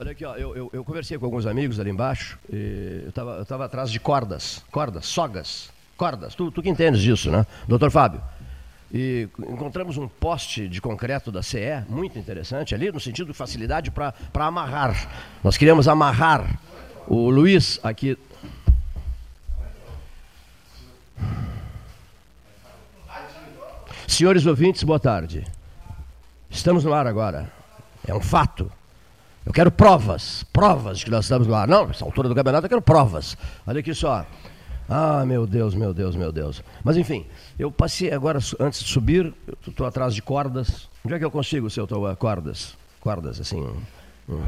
Olha aqui, ó, eu, eu, eu, conversei com alguns amigos ali embaixo, eu estava eu tava atrás de cordas, cordas, sogas, cordas, tu, tu que entendes disso, né? Doutor Fábio. E encontramos um poste de concreto da CE, muito interessante ali, no sentido de facilidade para amarrar. Nós queríamos amarrar o Luiz aqui. Senhores ouvintes, boa tarde. Estamos no ar agora. É um fato. Eu quero provas, provas de que nós estamos ar. Não, nessa altura do campeonato eu quero provas. Olha aqui só. Ah, meu Deus, meu Deus, meu Deus. Mas enfim, eu passei agora, antes de subir, estou atrás de cordas. Onde é que eu consigo, seu Tauá, cordas? Cordas, assim. Hum.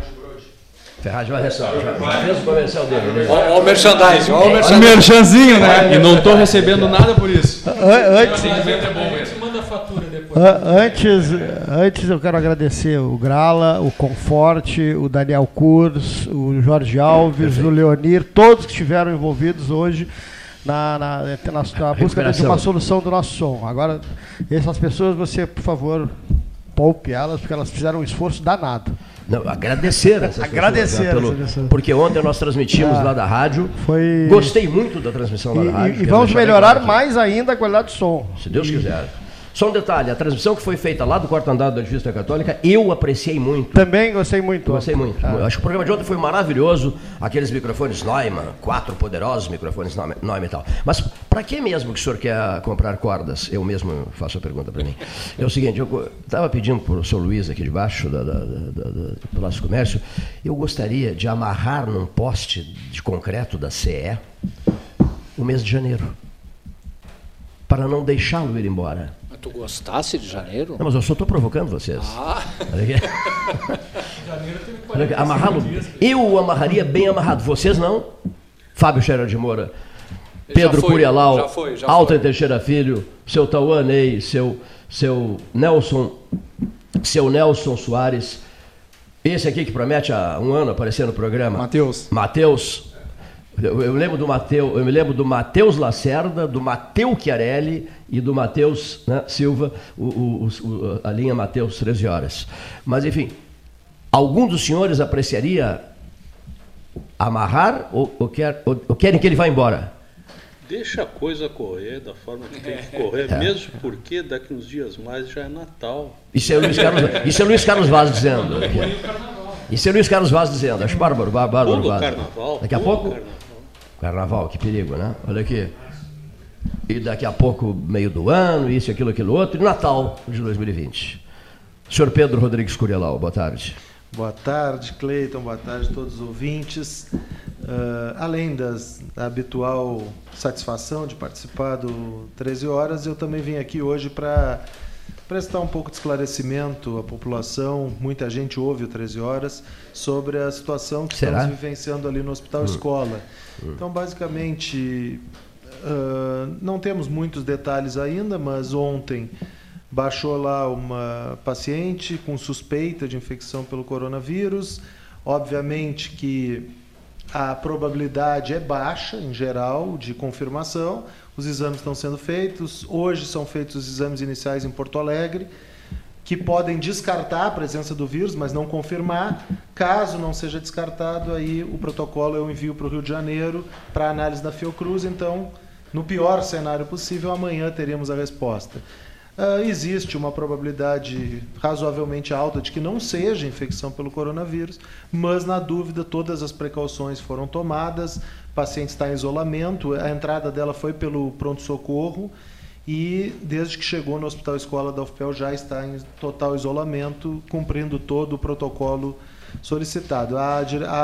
Ferragem vai receber. Já fez o comercial dele. Olha o merchandising. Olha o merchandising. merchanzinho, né? E não estou recebendo nada por isso. Antes, é bom mesmo. Manda a fatura depois. Antes, antes eu quero agradecer o Grala, o Conforte, o Daniel Kurz, o Jorge Alves, o Leonir, todos que estiveram envolvidos hoje na, na, na, na busca de uma solução do nosso som. Agora, essas pessoas, você, por favor, poupe elas, porque elas fizeram um esforço danado. Não, agradecer essas agradecer pessoas, né, pelo, porque ontem nós transmitimos ah, lá da rádio. Foi... Gostei muito da transmissão lá e, da rádio. E vamos melhorar mais ainda a qualidade do som. Se Deus e... quiser. Só um detalhe, a transmissão que foi feita lá do quarto andar da da Católica, eu apreciei muito. Também gostei muito. Gostei muito. Ah. Acho que o programa de ontem foi maravilhoso, aqueles microfones Neumann, quatro poderosos microfones Neumann e tal. Mas para que mesmo que o senhor quer comprar cordas? Eu mesmo faço a pergunta para mim. É o seguinte, eu estava pedindo para o senhor Luiz aqui debaixo da, da, da, do nosso comércio, eu gostaria de amarrar num poste de concreto da CE o mês de janeiro, para não deixá-lo ir embora tu gostasse de janeiro? Não, mas eu só estou provocando vocês. Ah. Amarrá-lo. Eu o amarraria bem amarrado. Vocês não? Fábio Scherer de Moura. Pedro foi, Curialau, já foi, já Alta foi. Teixeira Filho, seu Tauan Ney, seu, seu Nelson, seu Nelson Soares, esse aqui que promete há um ano aparecer no programa. Matheus. Matheus, eu, eu, lembro do Mateu, eu me lembro do Matheus Lacerda, do Mateu Chiarelli e do Matheus né, Silva, o, o, o, a linha Matheus 13 horas. Mas enfim, algum dos senhores apreciaria amarrar ou, ou, quer, ou, ou querem que ele vá embora? Deixa a coisa correr da forma que tem que correr, é. mesmo porque daqui uns dias mais já é Natal. Isso é Luiz Carlos, isso é Luiz Carlos Vaz dizendo. Isso é Luiz Carlos Vaz dizendo. Acho bárbaro, bárbaro. bárbaro. Carnaval. Daqui a pouco. Carnaval. Carnaval, que perigo, né? Olha aqui. E daqui a pouco, meio do ano, isso, aquilo, aquilo outro, e Natal de 2020. Senhor Pedro Rodrigues Curialau, boa tarde. Boa tarde, Cleiton, boa tarde a todos os ouvintes. Uh, além das, da habitual satisfação de participar do 13 Horas, eu também vim aqui hoje para prestar um pouco de esclarecimento à população. Muita gente ouve o 13 Horas sobre a situação que Será? estamos vivenciando ali no Hospital hum. Escola. Hum. Então, basicamente, uh, não temos muitos detalhes ainda, mas ontem baixou lá uma paciente com suspeita de infecção pelo coronavírus. Obviamente que a probabilidade é baixa, em geral, de confirmação, os exames estão sendo feitos. Hoje são feitos os exames iniciais em Porto Alegre, que podem descartar a presença do vírus, mas não confirmar. Caso não seja descartado, aí o protocolo eu envio para o Rio de Janeiro para análise da Fiocruz. Então, no pior cenário possível, amanhã teremos a resposta. Uh, existe uma probabilidade razoavelmente alta de que não seja infecção pelo coronavírus, mas na dúvida todas as precauções foram tomadas paciente está em isolamento, a entrada dela foi pelo pronto-socorro e desde que chegou no Hospital Escola da UFPEL já está em total isolamento, cumprindo todo o protocolo solicitado. A,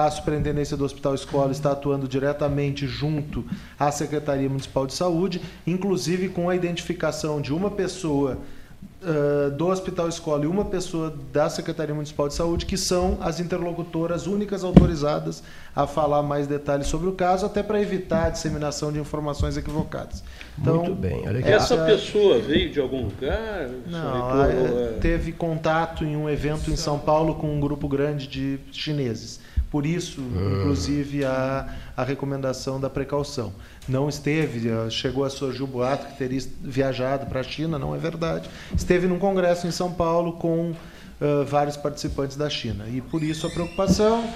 a Superintendência do Hospital Escola está atuando diretamente junto à Secretaria Municipal de Saúde, inclusive com a identificação de uma pessoa uh, do Hospital Escola e uma pessoa da Secretaria Municipal de Saúde, que são as interlocutoras únicas autorizadas a falar mais detalhes sobre o caso, até para evitar a disseminação de informações equivocadas. Então, Muito bem. Olha aqui. Essa pessoa veio de algum lugar? Não, é, teve contato em um evento em São Paulo com um grupo grande de chineses. Por isso, hum. inclusive, a, a recomendação da precaução não esteve, eh, chegou a surgir o boato que teria viajado para a China, não é verdade. Esteve num congresso em São Paulo com uh, vários participantes da China. E por isso a preocupação.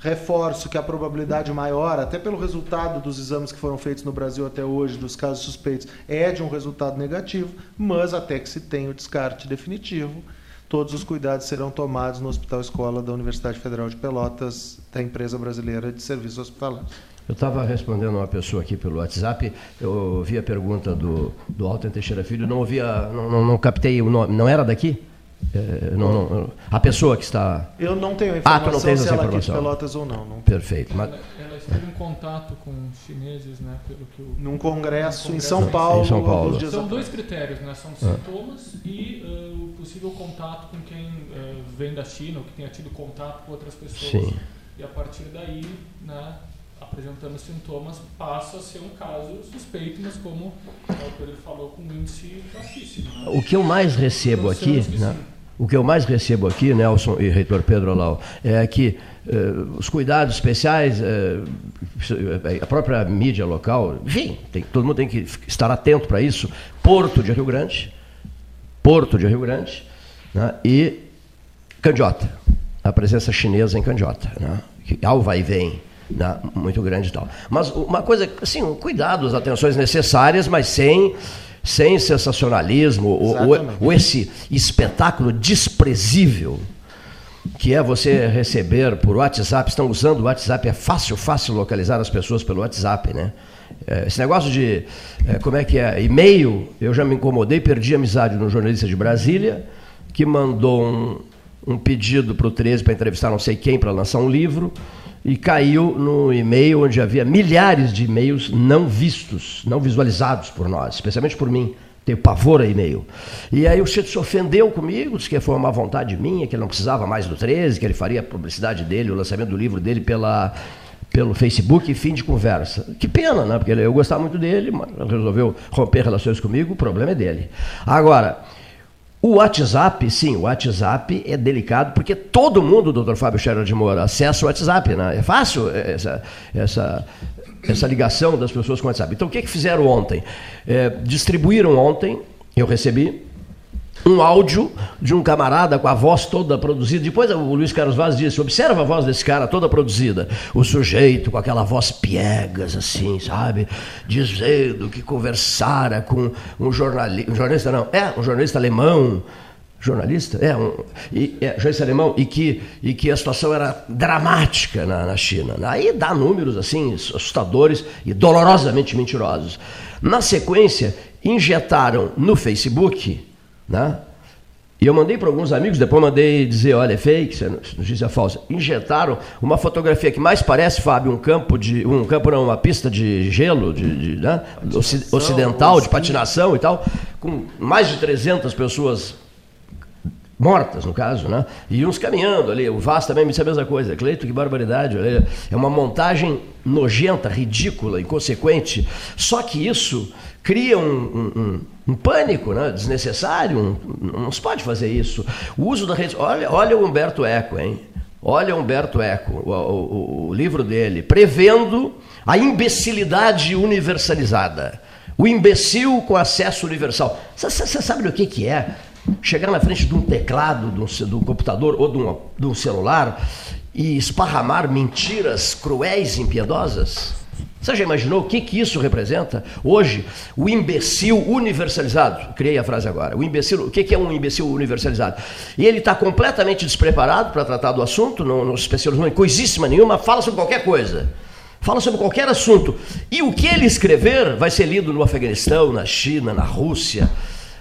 Reforço que a probabilidade maior, até pelo resultado dos exames que foram feitos no Brasil até hoje, dos casos suspeitos, é de um resultado negativo, mas até que se tenha o descarte definitivo, todos os cuidados serão tomados no Hospital Escola da Universidade Federal de Pelotas, da empresa brasileira de serviços hospitalares. Eu estava respondendo uma pessoa aqui pelo WhatsApp, eu ouvi a pergunta do, do Alten Teixeira Filho, não ouvia, não, não, não captei o nome, não era daqui? É, não, não, a pessoa que está. Eu não tenho informação ah, tu não tens se essa ela informação. Pelotas ou não. não. Perfeito. Mas... Ela, ela, esteve em contato com chineses, né? Pelo que eu... Num congresso, congresso em São Paulo. Em São Paulo. São dois critérios, né? São sintomas ah. e uh, o possível contato com quem uh, vem da China ou que tenha tido contato com outras pessoas. Sim. E a partir daí, né? Apresentando sintomas, passa a ser um caso suspeito, mas como o Pedro falou, com índice baixíssimo. Né? O que eu mais recebo aqui, né? o que eu mais recebo aqui, Nelson e reitor Pedro Lau, é que uh, os cuidados especiais, uh, a própria mídia local, enfim, tem, todo mundo tem que estar atento para isso. Porto de Rio Grande, Porto de Rio Grande né? e Candiota, a presença chinesa em Candiota, né? ao vai e vem né, muito grande e tal. Mas uma coisa, assim, cuidados, atenções necessárias, mas sem, sem sensacionalismo ou, ou, esse espetáculo desprezível que é você receber por WhatsApp, estão usando o WhatsApp, é fácil, fácil localizar as pessoas pelo WhatsApp, né? É, esse negócio de, é, como é que é, e-mail, eu já me incomodei, perdi amizade no jornalista de Brasília, que mandou um, um pedido para o 13 para entrevistar não sei quem, para lançar um livro, e caiu no e-mail onde havia milhares de e-mails não vistos, não visualizados por nós, especialmente por mim. Tenho pavor a e-mail. E aí o Chito se ofendeu comigo, disse que foi uma vontade minha, que ele não precisava mais do 13, que ele faria a publicidade dele, o lançamento do livro dele pela, pelo Facebook e fim de conversa. Que pena, né? Porque eu gostava muito dele, mas resolveu romper relações comigo, o problema é dele. Agora, o WhatsApp, sim, o WhatsApp é delicado porque todo mundo, doutor Fábio Scherer de Moura, acessa o WhatsApp. Né? É fácil essa, essa, essa ligação das pessoas com o WhatsApp. Então, o que, que fizeram ontem? É, distribuíram ontem, eu recebi, um áudio de um camarada com a voz toda produzida. Depois o Luiz Carlos Vaz disse: observa a voz desse cara toda produzida. O sujeito com aquela voz piegas, assim, sabe? Dizendo que conversara com um jornalista. Um jornalista não, é, um jornalista alemão jornalista, é, um, e, é, jornalista alemão, e que, e que a situação era dramática na, na China. Aí dá números assim, assustadores e dolorosamente mentirosos. Na sequência, injetaram no Facebook né? E eu mandei para alguns amigos, depois mandei dizer, olha, é fake, isso é notícia falsa. Injetaram uma fotografia que mais parece, Fábio, um campo de. Um campo não, uma pista de gelo, de, de né? ocidental, de patinação e tal, com mais de 300 pessoas mortas, no caso, né? E uns caminhando ali. O Vaz também me disse a mesma coisa. Cleito, que barbaridade. É uma montagem nojenta, ridícula, inconsequente. Só que isso cria um, um, um, um pânico né? desnecessário. não se pode fazer isso. O uso da rede. Olha, olha o Humberto Eco, hein? Olha o Humberto Eco, o, o, o livro dele, prevendo a imbecilidade universalizada. O imbecil com acesso universal. Você sabe o que, que é? Chegar na frente de um teclado, de um, de um computador ou de um, de um celular e esparramar mentiras cruéis e impiedosas? Você já imaginou o que, que isso representa? Hoje, o imbecil universalizado, criei a frase agora, o imbecil, o que, que é um imbecil universalizado? E ele está completamente despreparado para tratar do assunto, não, não se especializou em coisíssima nenhuma, fala sobre qualquer coisa. Fala sobre qualquer assunto. E o que ele escrever vai ser lido no Afeganistão, na China, na Rússia,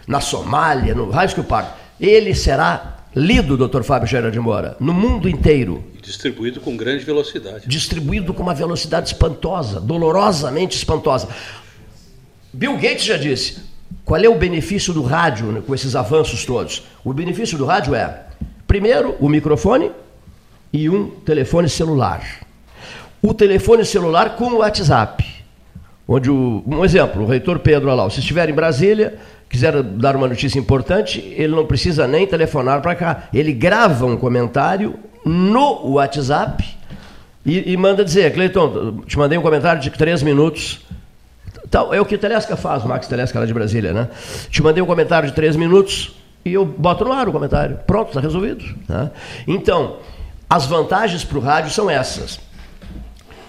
na Somália, no raio que o parque. Ele será lido, doutor Fábio Gera de Moura, no mundo inteiro. Distribuído com grande velocidade. Distribuído com uma velocidade espantosa, dolorosamente espantosa. Bill Gates já disse: qual é o benefício do rádio né, com esses avanços todos? O benefício do rádio é, primeiro, o microfone e um telefone celular. O telefone celular com o WhatsApp. Onde o, um exemplo, o reitor Pedro Alau, se estiver em Brasília, quiser dar uma notícia importante, ele não precisa nem telefonar para cá. Ele grava um comentário no WhatsApp e, e manda dizer, Cleiton, te mandei um comentário de três minutos. Tal, é o que Telesca faz, Max Telesca lá de Brasília, né? Te mandei um comentário de três minutos, e eu boto no ar o comentário. Pronto, está resolvido. Tá? Então, as vantagens para o rádio são essas.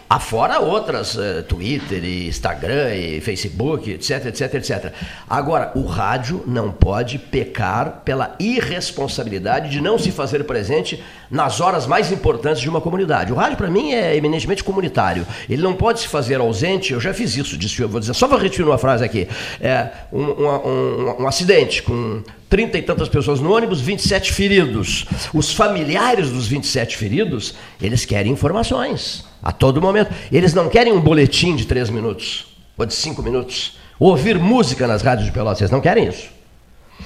Afora outras, uh, Twitter, e Instagram, e Facebook, etc, etc, etc. Agora, o rádio não pode pecar pela irresponsabilidade de não se fazer presente nas horas mais importantes de uma comunidade. O rádio, para mim, é eminentemente comunitário. Ele não pode se fazer ausente, eu já fiz isso, disse, eu vou dizer, só vou repetir uma frase aqui. É, um, um, um, um acidente com 30 e tantas pessoas no ônibus, 27 feridos. Os familiares dos 27 feridos, eles querem informações a todo momento. Eles não querem um boletim de três minutos ou de cinco minutos. Ouvir música nas rádios de Pelotas. Eles não querem isso.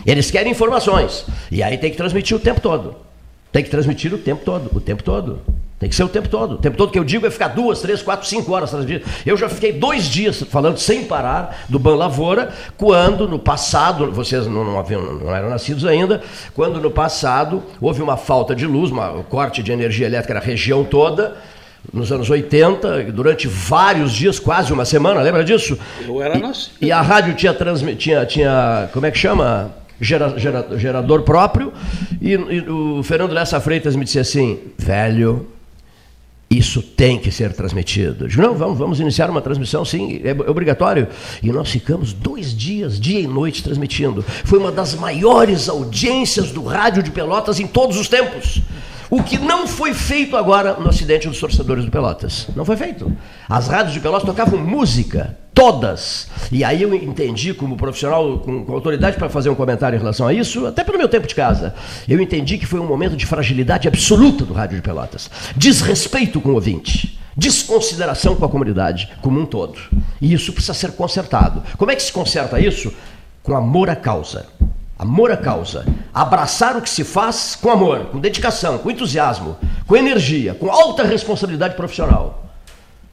Eles querem informações. E aí tem que transmitir o tempo todo. Tem que transmitir o tempo todo. O tempo todo. Tem que ser o tempo todo. O tempo todo que eu digo é ficar duas, três, quatro, cinco horas transmitindo. Eu já fiquei dois dias falando sem parar do Ban Lavoura, quando no passado, vocês não, não, haviam, não eram nascidos ainda, quando no passado houve uma falta de luz, um corte de energia elétrica na região toda, nos anos 80, durante vários dias, quase uma semana, lembra disso? Eu era nascido. E, e a rádio tinha, tinha, tinha, como é que chama? Gera, gera, gerador próprio, e, e o Fernando Lessa Freitas me disse assim, velho, isso tem que ser transmitido. Eu digo, não, vamos, vamos iniciar uma transmissão, sim, é obrigatório. E nós ficamos dois dias, dia e noite, transmitindo. Foi uma das maiores audiências do rádio de Pelotas em todos os tempos. O que não foi feito agora no acidente dos torcedores do Pelotas. Não foi feito. As rádios de Pelotas tocavam música, todas. E aí eu entendi, como profissional com, com autoridade para fazer um comentário em relação a isso, até pelo meu tempo de casa, eu entendi que foi um momento de fragilidade absoluta do Rádio de Pelotas. Desrespeito com o ouvinte. Desconsideração com a comunidade como um todo. E isso precisa ser consertado. Como é que se conserta isso? Com amor à causa. Amor à causa. Abraçar o que se faz com amor, com dedicação, com entusiasmo, com energia, com alta responsabilidade profissional.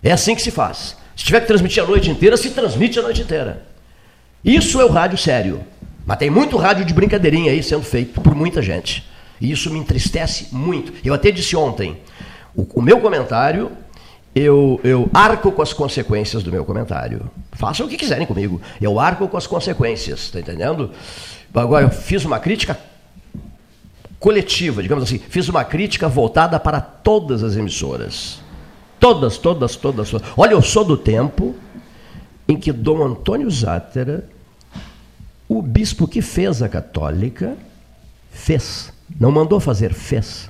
É assim que se faz. Se tiver que transmitir a noite inteira, se transmite a noite inteira. Isso é o rádio sério. Mas tem muito rádio de brincadeirinha aí sendo feito por muita gente. E isso me entristece muito. Eu até disse ontem, o, o meu comentário, eu, eu arco com as consequências do meu comentário. Façam o que quiserem comigo. Eu arco com as consequências, está entendendo? Agora, eu fiz uma crítica coletiva, digamos assim, fiz uma crítica voltada para todas as emissoras. Todas, todas, todas, todas. Olha, eu sou do tempo em que Dom Antônio Zátera, o bispo que fez a católica, fez. Não mandou fazer, fez.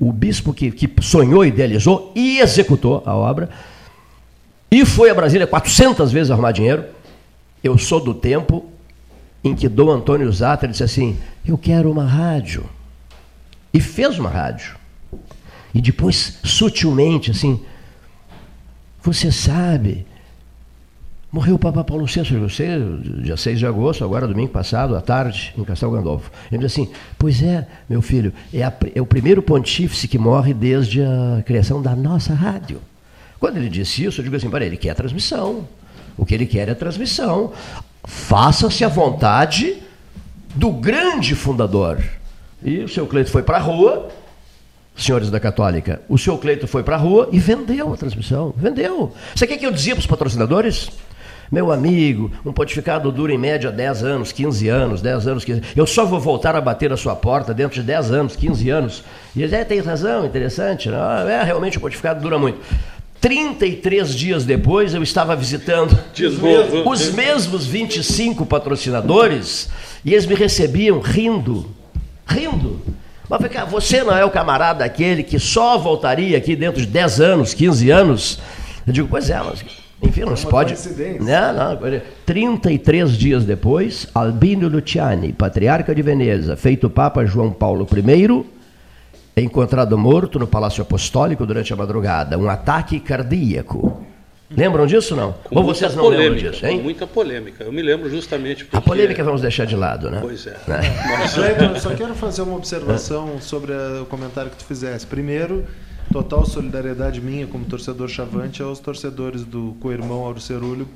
O bispo que, que sonhou, idealizou e executou a obra, e foi a Brasília 400 vezes arrumar dinheiro. Eu sou do tempo em que Dom Antônio Zata disse assim: Eu quero uma rádio. E fez uma rádio. E depois, sutilmente, assim, você sabe, morreu o Papa Paulo VI, você, dia 6 de agosto, agora domingo passado, à tarde, em Castelo Gandolfo. Ele disse assim: Pois é, meu filho, é, a, é o primeiro pontífice que morre desde a criação da nossa rádio. Quando ele disse isso, eu digo assim: para ele quer transmissão. O que ele quer é transmissão faça-se a vontade do grande fundador. E o seu Cleito foi para a rua, senhores da Católica, o seu Cleito foi para a rua e vendeu a transmissão. Vendeu. Você quer que eu dizia para os patrocinadores? Meu amigo, um pontificado dura em média 10 anos, 15 anos, 10 anos, 15 Eu só vou voltar a bater a sua porta dentro de 10 anos, 15 anos. E eles, é, tem razão, interessante. Não? Né? É, realmente o pontificado dura muito. 33 dias depois, eu estava visitando os mesmos 25 patrocinadores e eles me recebiam rindo. Rindo. Mas falei, você não é o camarada aquele que só voltaria aqui dentro de 10 anos, 15 anos? Eu digo, pois é, mas enfim, não se pode. Não, não. 33 dias depois, Albino Luciani, patriarca de Veneza, feito Papa João Paulo I, encontrado morto no Palácio Apostólico durante a madrugada, um ataque cardíaco. Lembram disso não? Com Ou vocês não polêmica, lembram disso, hein? Com muita polêmica. Eu me lembro justamente porque... A polêmica vamos deixar de lado, né? Pois é. Né? Mas, eu só quero fazer uma observação sobre o comentário que tu fizesse. Primeiro, total solidariedade minha como torcedor chavante aos torcedores do co-irmão Auro Cerulho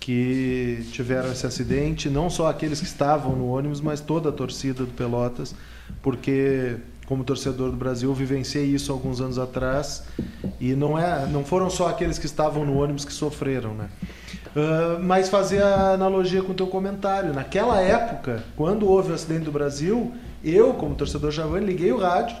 que tiveram esse acidente, não só aqueles que estavam no ônibus, mas toda a torcida do Pelotas, porque como torcedor do Brasil, vivenciei isso alguns anos atrás e não é, não foram só aqueles que estavam no ônibus que sofreram, né? Uh, mas fazer a analogia com o teu comentário. Naquela época, quando houve o acidente do Brasil, eu, como torcedor Javani, liguei o rádio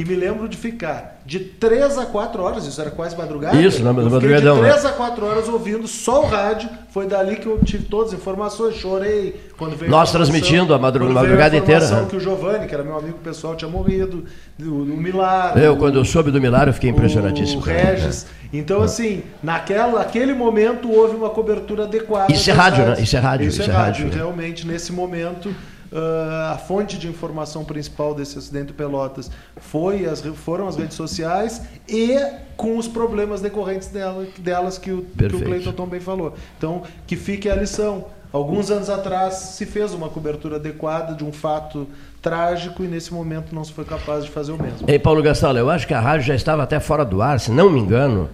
e me lembro de ficar de 3 a 4 horas, isso era quase madrugada. Isso, na madrugadão, De né? 3 a 4 horas ouvindo só o rádio. Foi dali que eu tive todas as informações, chorei quando veio Nós informação- transmitindo a madru- quando veio madrugada inteira, informação né? que o Giovanni, que era meu amigo pessoal, tinha morrido, o, o Milar. Eu, o- quando eu soube do Milar, eu fiquei impressionadíssimo. o também, né? Regis. Então, assim, naquela, naquele momento houve uma cobertura adequada. Isso é rádio, né? Isso é rádio, Isso, isso é é rádio. rádio. Realmente, nesse momento, ah, a fonte de informação principal desse acidente do Pelotas foi as, foram as redes sociais e com os problemas decorrentes dela, delas que o, que o. Cleiton também falou. Então, que fique a lição. Alguns anos atrás se fez uma cobertura adequada de um fato trágico e nesse momento não se foi capaz de fazer o mesmo. Ei, Paulo Gastal, eu acho que a rádio já estava até fora do ar, se não me engano.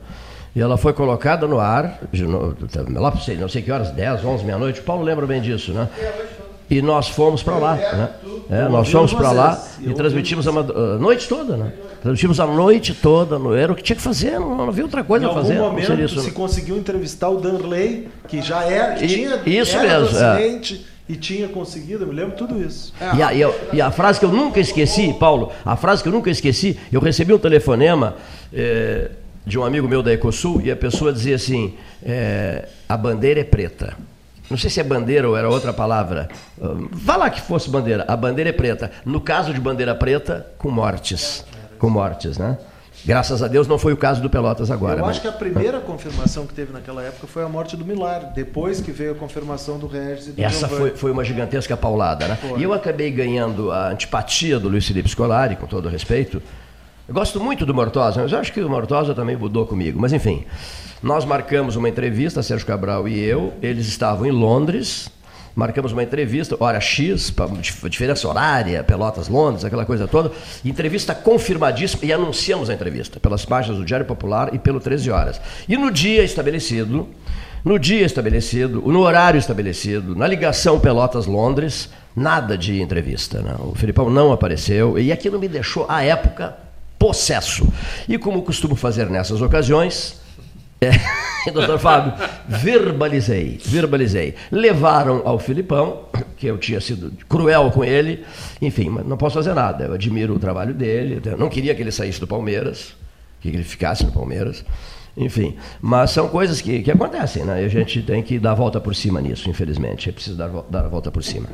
E ela foi colocada no ar, de no- lá não sei que horas, 10, 11, meia-noite. O Paulo lembra bem disso, né? E nós fomos para lá, né? É, nós fomos para lá e transmitimos a, noite toda, né? Transmitimos a noite toda, no- era o que tinha que fazer, não, não havia outra coisa Em a algum fazer. a não momento isso, se conseguiu entrevistar o Danley, que já era, que tinha isso era mesmo, é. e tinha conseguido, eu me lembro tudo isso. E a, e a- e a frase que eu nunca esqueci, Paulo, a frase que eu nunca esqueci, eu recebi um telefonema eh, de um amigo meu da Ecosul e a pessoa dizia assim: eh, a bandeira é preta. Não sei se é bandeira ou era outra palavra. Hum, Vá lá que fosse bandeira. A bandeira é preta. No caso de bandeira preta, com mortes. Com mortes, né? Graças a Deus não foi o caso do Pelotas agora. eu mas- acho que a primeira confirmação que teve naquela época foi a morte do Milar, depois que veio a confirmação do Regis e do Essa foi, foi uma gigantesca paulada, né? Foi. E eu acabei ganhando a antipatia do Luiz Felipe Scolari, com todo respeito. Eu gosto muito do Mortosa, mas eu acho que o Mortosa também mudou comigo. Mas enfim, nós marcamos uma entrevista, Sérgio Cabral e eu. Eles estavam em Londres. Marcamos uma entrevista, hora X, diferença horária, Pelotas, Londres, aquela coisa toda. Entrevista confirmadíssima e anunciamos a entrevista pelas páginas do Diário Popular e pelo 13 Horas. E no dia estabelecido, no dia estabelecido, no horário estabelecido, na ligação Pelotas-Londres, nada de entrevista. né? O Filipão não apareceu e aquilo me deixou, à época, possesso. E como costumo fazer nessas ocasiões, é, doutor Fábio, verbalizei, verbalizei. Levaram ao Filipão, que eu tinha sido cruel com ele, enfim, mas não posso fazer nada. Eu admiro o trabalho dele, não queria que ele saísse do Palmeiras, que ele ficasse no Palmeiras. Enfim, mas são coisas que, que acontecem, né? E a gente tem que dar a volta por cima nisso, infelizmente. É preciso dar, dar a volta por cima.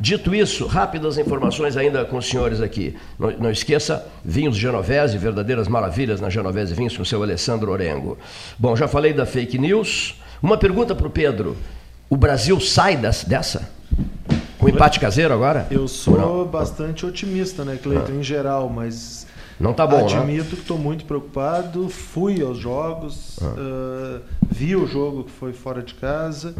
Dito isso, rápidas informações ainda com os senhores aqui. Não, não esqueça, vinhos Genovese, verdadeiras maravilhas na Genovese Vinhos com o seu Alessandro Orengo. Bom, já falei da fake news. Uma pergunta para o Pedro. O Brasil sai das- dessa? Com empate caseiro agora? Eu Ou sou bastante otimista, né, Cleiton, em geral, mas Não tá bom, né? admito que estou muito preocupado. Fui aos jogos, ah, vi o jogo que foi fora de casa.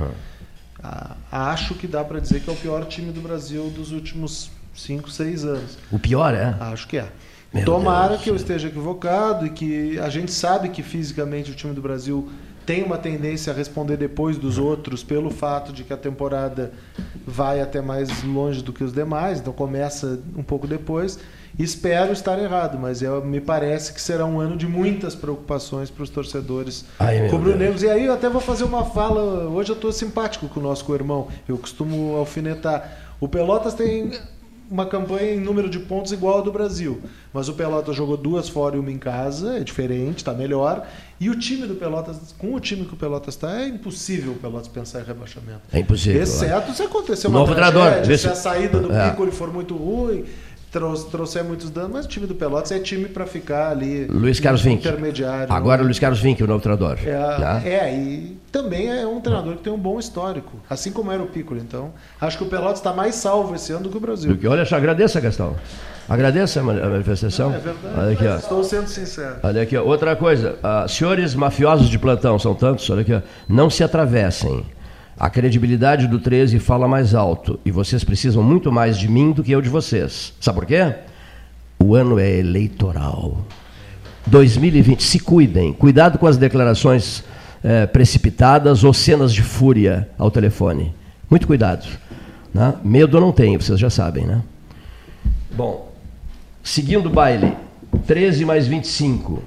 Ah, acho que dá para dizer que é o pior time do Brasil dos últimos 5, 6 anos. O pior é. Acho que é. Meu Tomara Deus. que eu esteja equivocado e que a gente sabe que fisicamente o time do Brasil tem uma tendência a responder depois dos outros pelo fato de que a temporada vai até mais longe do que os demais, então começa um pouco depois. Espero estar errado, mas me parece que será um ano de muitas preocupações para os torcedores rubro-negros. E aí eu até vou fazer uma fala. Hoje eu estou simpático com o nosso co-irmão, eu costumo alfinetar. O Pelotas tem uma campanha em número de pontos igual ao do Brasil. Mas o Pelotas jogou duas fora e uma em casa, é diferente, está melhor. E o time do Pelotas, com o time que o Pelotas está, é impossível o Pelotas pensar em rebaixamento. É impossível. Exceto se acontecer uma Novo tragédia, se a saída do É. Piccoli for muito ruim, trouxe- trouxer muitos danos, mas o time do Pelotas é time para ficar ali Luiz Carlos Vinck. intermediário. Agora o Luiz Carlos Vinck, o novo treinador. É, tá? é, e também é um treinador que tem um bom histórico, assim como era o Piccoli. Então, acho que o Pelotas está mais salvo esse ano do que o Brasil. Do que- Olha só, agradeça, Gastão. Agradeça a manifestação. É verdade. Olha aqui, ó. Estou sendo sincero. Olha aqui, ó. outra coisa. ah, senhores mafiosos de plantão, são tantos, olha aqui, ó. não se atravessem. A credibilidade do 13 fala mais alto e vocês precisam muito mais de mim do que eu de vocês. Sabe por quê? O ano é eleitoral. 2020, se cuidem. Cuidado com as declarações eh, precipitadas ou cenas de fúria ao telefone. Muito cuidado. né? Medo eu não tenho, vocês já sabem, né? Bom, seguindo o baile, 13 mais 25,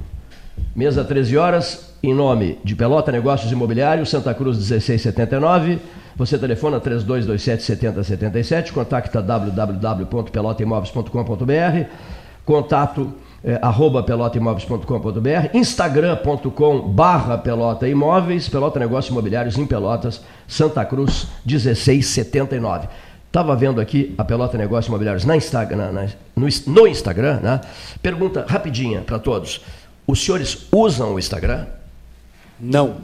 mesa 13 horas, em nome de Pelota Negócios Imobiliários, Santa Cruz 1679. Você telefona 3227 7077, contacta www.pelotaimóveis.com.br, contato é, arroba pelotaimóveis.com.br, instagram.com barra pelota imóveis, Pelota Negócios Imobiliários em Pelotas, Santa Cruz 1679. Estava vendo aqui a Pelota Negócios Imobiliários na Instagram, na, no, no Instagram, né? Pergunta rapidinha para todos. Os senhores usam o Instagram? Não.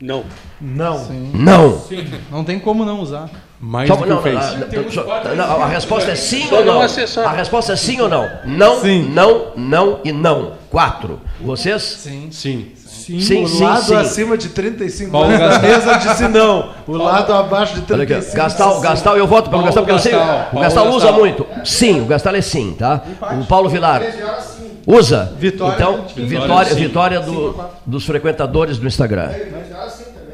Não. Não. Não. Não tem como não usar. Mais Só- do que não, o não, não, a resposta é sim ou não. A resposta é sim ou não? Não, Sim. não, não e não. Quatro. Vocês? Sim. Sim. Sim. Sim, O sim, lado sim. acima de 35 Paulo anos Gastal. mesa disse não. O lado abaixo de Olha aqui, 35 Gastal, Gastal, eu voto pelo Paulo Gastal, porque eu sei. O Paulo Gastal usa muito. Sim, o Gastal é sim, tá? O Paulo Vilar. Usa? Vitória Então, quem? vitória, vitória do- dos frequentadores do Instagram.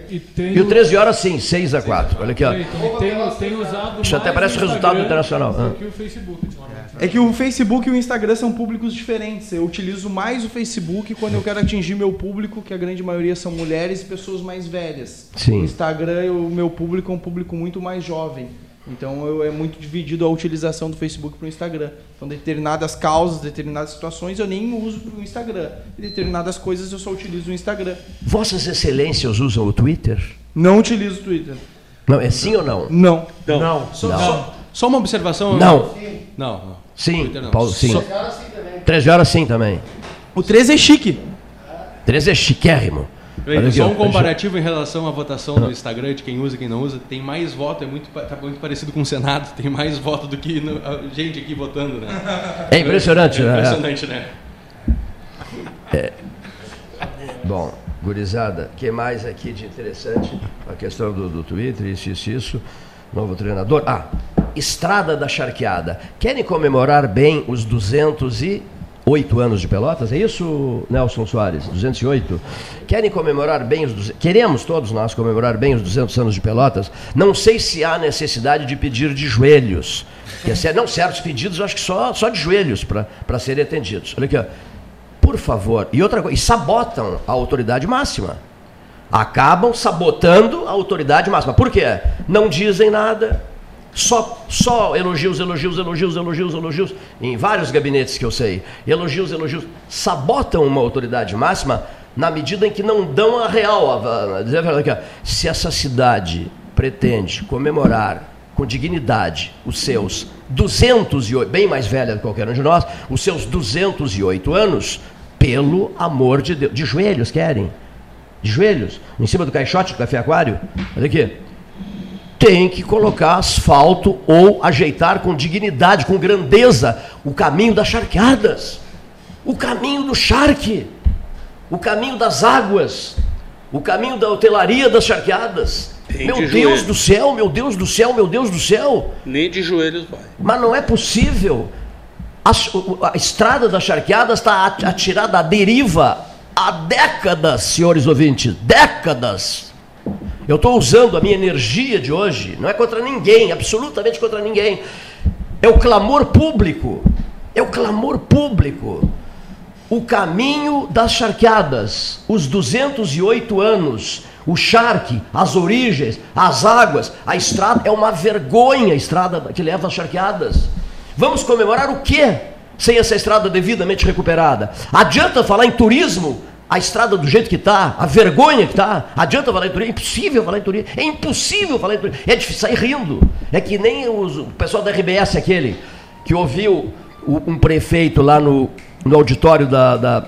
E tem, E o 13 horas sim, 6 a 4. Olha aqui, ó. E tem, tem usado Isso até parece o resultado internacional. do Ah. que o Facebook, ultimamente. É que o Facebook e o Instagram são públicos diferentes. Eu utilizo mais o Facebook quando eu quero atingir meu público, que a grande maioria são mulheres e pessoas mais velhas. Sim. O Instagram, o meu público é um público muito mais jovem. Então eu, é muito dividido a utilização do Facebook para o Instagram. Então determinadas causas, determinadas situações eu nem uso para o Instagram. E determinadas coisas eu só utilizo o Instagram. Vossas Excelências usam o Twitter? Não utilizo o Twitter. Não, é sim ou não? Não. Não. Não. Só, Não. só- só uma observação. Não. Não, não. Sim, Twitter não. Paulo, sim. Só- 13 horas sim também. O 13 é chique. 13 é chiquérrimo. Bem, Olha só um comparativo em relação à votação do Instagram, de quem usa e quem não usa. Tem mais voto, é muito, tá muito parecido com o Senado. Tem mais voto do que no- a gente aqui votando, né? É impressionante, É né? impressionante, né? Bom, gurizada, o que mais aqui de interessante? A questão do, do Twitter, isso, isso, isso. Novo treinador. Ah, Estrada da Charqueada. Querem comemorar bem os 208 anos de Pelotas? É isso, Nelson Soares? 208? Querem comemorar bem os 200? Queremos todos nós comemorar bem os 200 anos de Pelotas? Não sei se há necessidade de pedir de joelhos. Que é não, certos pedidos, acho que só, só de joelhos para serem atendidos. Olha aqui, ó. Por favor. E outra coisa, e sabotam a autoridade máxima. Acabam sabotando a autoridade máxima. Por quê? Não dizem nada. Só, só elogios, elogios, elogios, elogios, elogios, em vários gabinetes que eu sei. Elogios, elogios. Sabotam uma autoridade máxima na medida em que não dão a real. Se essa cidade pretende comemorar com dignidade os seus 208, bem mais velha do que qualquer um de nós, os seus 208 anos, pelo amor de Deus, de joelhos querem, de joelhos, em cima do caixote do café aquário, olha aqui, tem que colocar asfalto ou ajeitar com dignidade, com grandeza, o caminho das charqueadas, o caminho do charque, o caminho das águas, o caminho da hotelaria das charqueadas. Tem Meu de Deus joelho. do céu, meu Deus do céu, meu Deus do céu. Nem de joelhos vai. Mas não é possível. A, a estrada das charqueadas está at- atirada à deriva há décadas, senhores ouvintes. Décadas. Eu estou usando a minha energia de hoje, não é contra ninguém, absolutamente contra ninguém. É o clamor público. É o clamor público. O caminho das charqueadas, os 208 anos, o charque, as origens, as águas, a estrada, é uma vergonha a estrada que leva às charqueadas. Vamos comemorar o quê sem essa estrada devidamente recuperada? Adianta falar em turismo? A estrada do jeito que está, a vergonha que está, adianta falar em turismo? É impossível falar em turismo, é impossível falar em turismo, é difícil sair rindo. É que nem os- o pessoal da RBS, aquele que ouviu o- um prefeito lá no, no auditório da, da,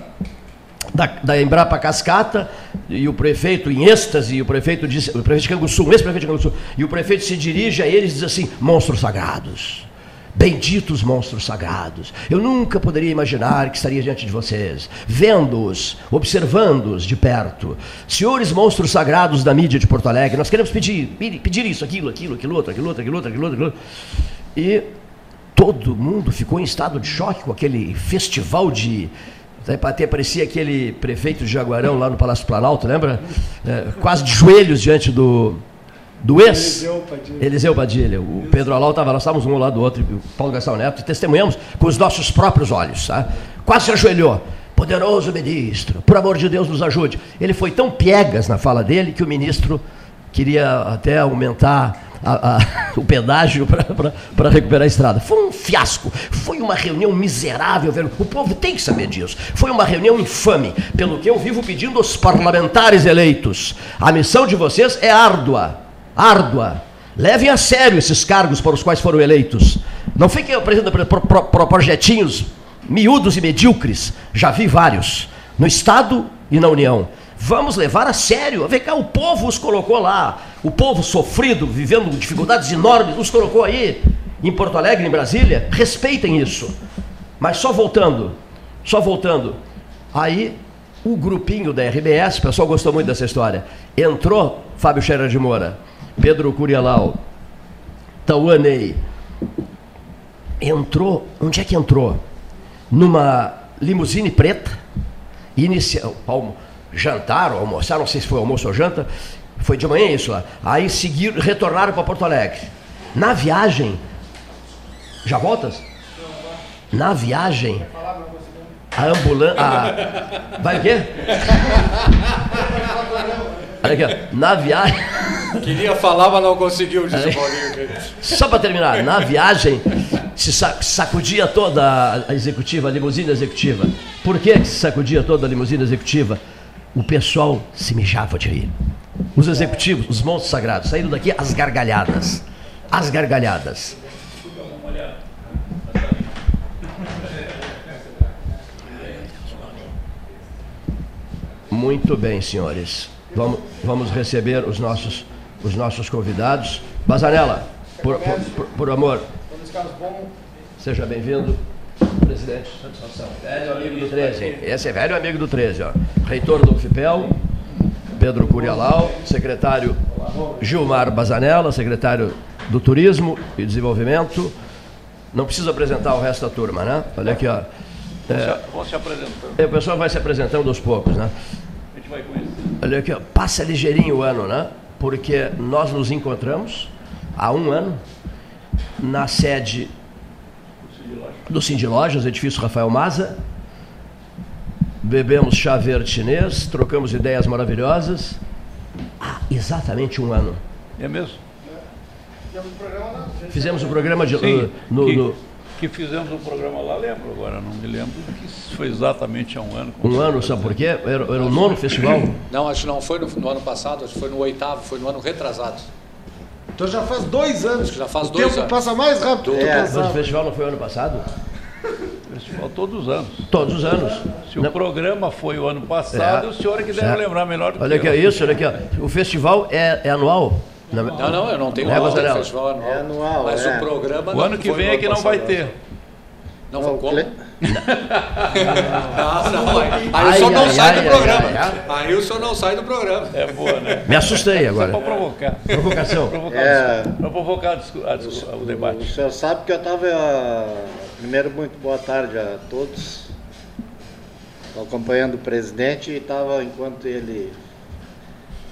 da, da Embrapa Cascata, e o prefeito em êxtase, e o prefeito disse, o prefeito de Canguçu, um ex-prefeito de Canguçu, e o prefeito se dirige a eles e diz assim, monstros sagrados, benditos monstros sagrados, eu nunca poderia imaginar que estaria diante de vocês, vendo-os, observando-os de perto, senhores monstros sagrados da mídia de Porto Alegre, nós queremos pedir, pedir isso, aquilo, aquilo, aquilo outro, aquilo outro, aquilo outro, aquilo outro, aquilo outro. e todo mundo ficou em estado de choque com aquele festival de. Até parecia aquele prefeito de Jaguarão lá no Palácio Planalto, lembra? É, quase de joelhos diante do, do ex. Eliseu Padilha. O Pedro Alau estava, nós estávamos um ao lado do outro, o Paulo Gastão Neto, e testemunhamos com os nossos próprios olhos. Tá? Quase se ajoelhou. poderoso ministro, por amor de Deus nos ajude. Ele foi tão piegas na fala dele que o ministro queria até aumentar a, a, o pedágio para recuperar a estrada. Foi um fiasco, foi uma reunião miserável. Velho. O povo tem que saber disso. Foi uma reunião infame, pelo que eu vivo pedindo aos parlamentares eleitos. A missão de vocês é árdua, árdua. Levem a sério esses cargos para os quais foram eleitos. Não fiquem apresentando pro, pro, pro projetinhos miúdos e medíocres. Já vi vários, no Estado e na União. Vamos levar a sério. Vem cá, o povo os colocou lá. O povo sofrido, vivendo dificuldades enormes, os colocou aí. Em Porto Alegre, em Brasília. Respeitem isso. Mas só voltando, só voltando. Aí, o grupinho da RBS, o pessoal gostou muito dessa história. Entrou Fábio Scherer de Moura, Pedro Curialau, Tauanei. Entrou, onde é que entrou? Numa limusine preta, inicial, palmo jantaram, almoçaram, não sei se foi almoço ou janta, foi de manhã isso lá. Aí seguiram, retornaram para Porto Alegre. Na viagem, já voltas? Na viagem, a ambulância. Vai o quê? Olha aqui, ó. na viagem. Queria falar, mas não conseguiu, disse o Paulinho. Só para terminar, na viagem se sacudia toda a executiva, a limusine executiva. Por que se sacudia toda a limusine executiva? o pessoal se mijava de rir. Os executivos, os monstros sagrados, saíram daqui às gargalhadas. Às gargalhadas. Muito bem, senhores. Vamos, vamos receber os nossos, os nossos convidados. Bazanella, por, por, por, por amor. Seja bem-vindo. Presidente, satisfação. Velho amigo do 13. Esse é velho amigo do 13, ó. Reitor do UFPEL, Pedro Curialau, secretário Gilmar Bazanella, secretário do Turismo e Desenvolvimento. Não preciso apresentar o resto da turma, né? Olha aqui, ó. É, vão se apresentando. É, o pessoal vai se apresentando aos poucos, né? A gente vai conhecer. Olha aqui, ó. Passa ligeirinho o ano, né? Porque nós nos encontramos há um ano na sede do Cindy Lojas, edifício Rafael Maza. Bebemos chá verde chinês, trocamos ideias maravilhosas. Há exatamente um ano. É mesmo? Fizemos o programa de, Sim, no, que, no, que fizemos um programa lá, lembro agora, não me lembro que foi exatamente há um ano. Um ano, sabe por quê? Era, era o nono festival? Não, acho que não foi no, no ano passado, acho que foi no oitavo, foi no ano retrasado. Então já faz dois anos. Já faz o dois tempo anos. passa mais rápido do que Mas o festival não foi ano passado? Festival todos os anos. Todos os anos. Se o Não. programa foi o ano passado, É. o senhor é que deve É. lembrar melhor do Olha que aqui, eu. isso, olha aqui. ó. O festival é, é anual? Não, não, eu não tenho É, Bazarella. do festival anual. É anual, Mas é. o programa O não ano que vem é que não vai ter. Não, Não, como? Cle- Não, não, aí, o senhor não ai, sai ai, do programa. ai, Aí o senhor não sai do programa. É boa, né? Me assustei Só para agora. provocar. Provocação. provocar É. Para provocar a discu- a discu- o O debate. senhor sabe que eu estava. Primeiro, muito boa tarde a todos. Estou acompanhando o presidente e estava, enquanto ele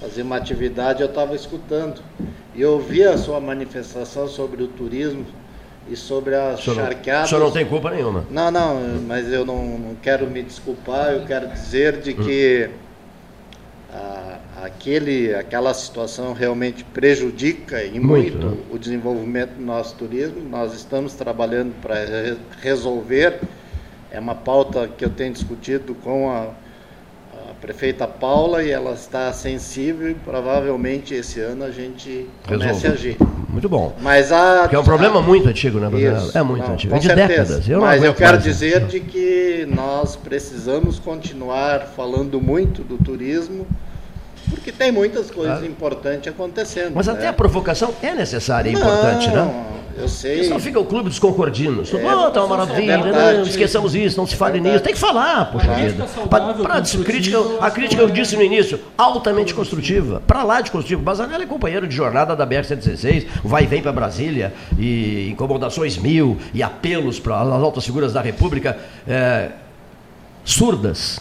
fazia uma atividade, eu estava escutando. E eu ouvi a sua manifestação sobre o turismo e sobre as senhor, não, o charqueadas. senhor não tem culpa nenhuma. Não, não, mas eu não, não quero me desculpar, eu quero dizer de que ah, aquele, aquela situação realmente prejudica e Muito, muito, né? o desenvolvimento do nosso turismo. Nós estamos trabalhando para re- resolver. É uma pauta que eu tenho discutido com a, a prefeita Paula e ela está sensível e provavelmente esse ano a gente comece a agir. Muito bom. Mas a, Porque é um problema muito antigo, né, isso, É muito não, antigo. com É de certeza. décadas. Eu Mas eu quero mais dizer de que nós precisamos continuar falando muito do turismo, porque tem muitas coisas Claro. importantes acontecendo. Mas né? até a provocação é necessária e importante, Não, né? Eu sei. Porque senão fica o clube dos concordinos. É, oh, tá uma maravilha, é verdade. não, esqueçamos isso, não se fale nisso. Tem que falar, poxa vida. Crítica Pra, saudável, pra- construtiva, crítica, eu a crítica eu que é- disse no início, altamente construtiva. Pra lá de construtivo. Bazanella é companheiro de jornada da BR-116, vai e vem para Brasília, e incomodações mil, e apelos para as altas figuras da República é, surdas.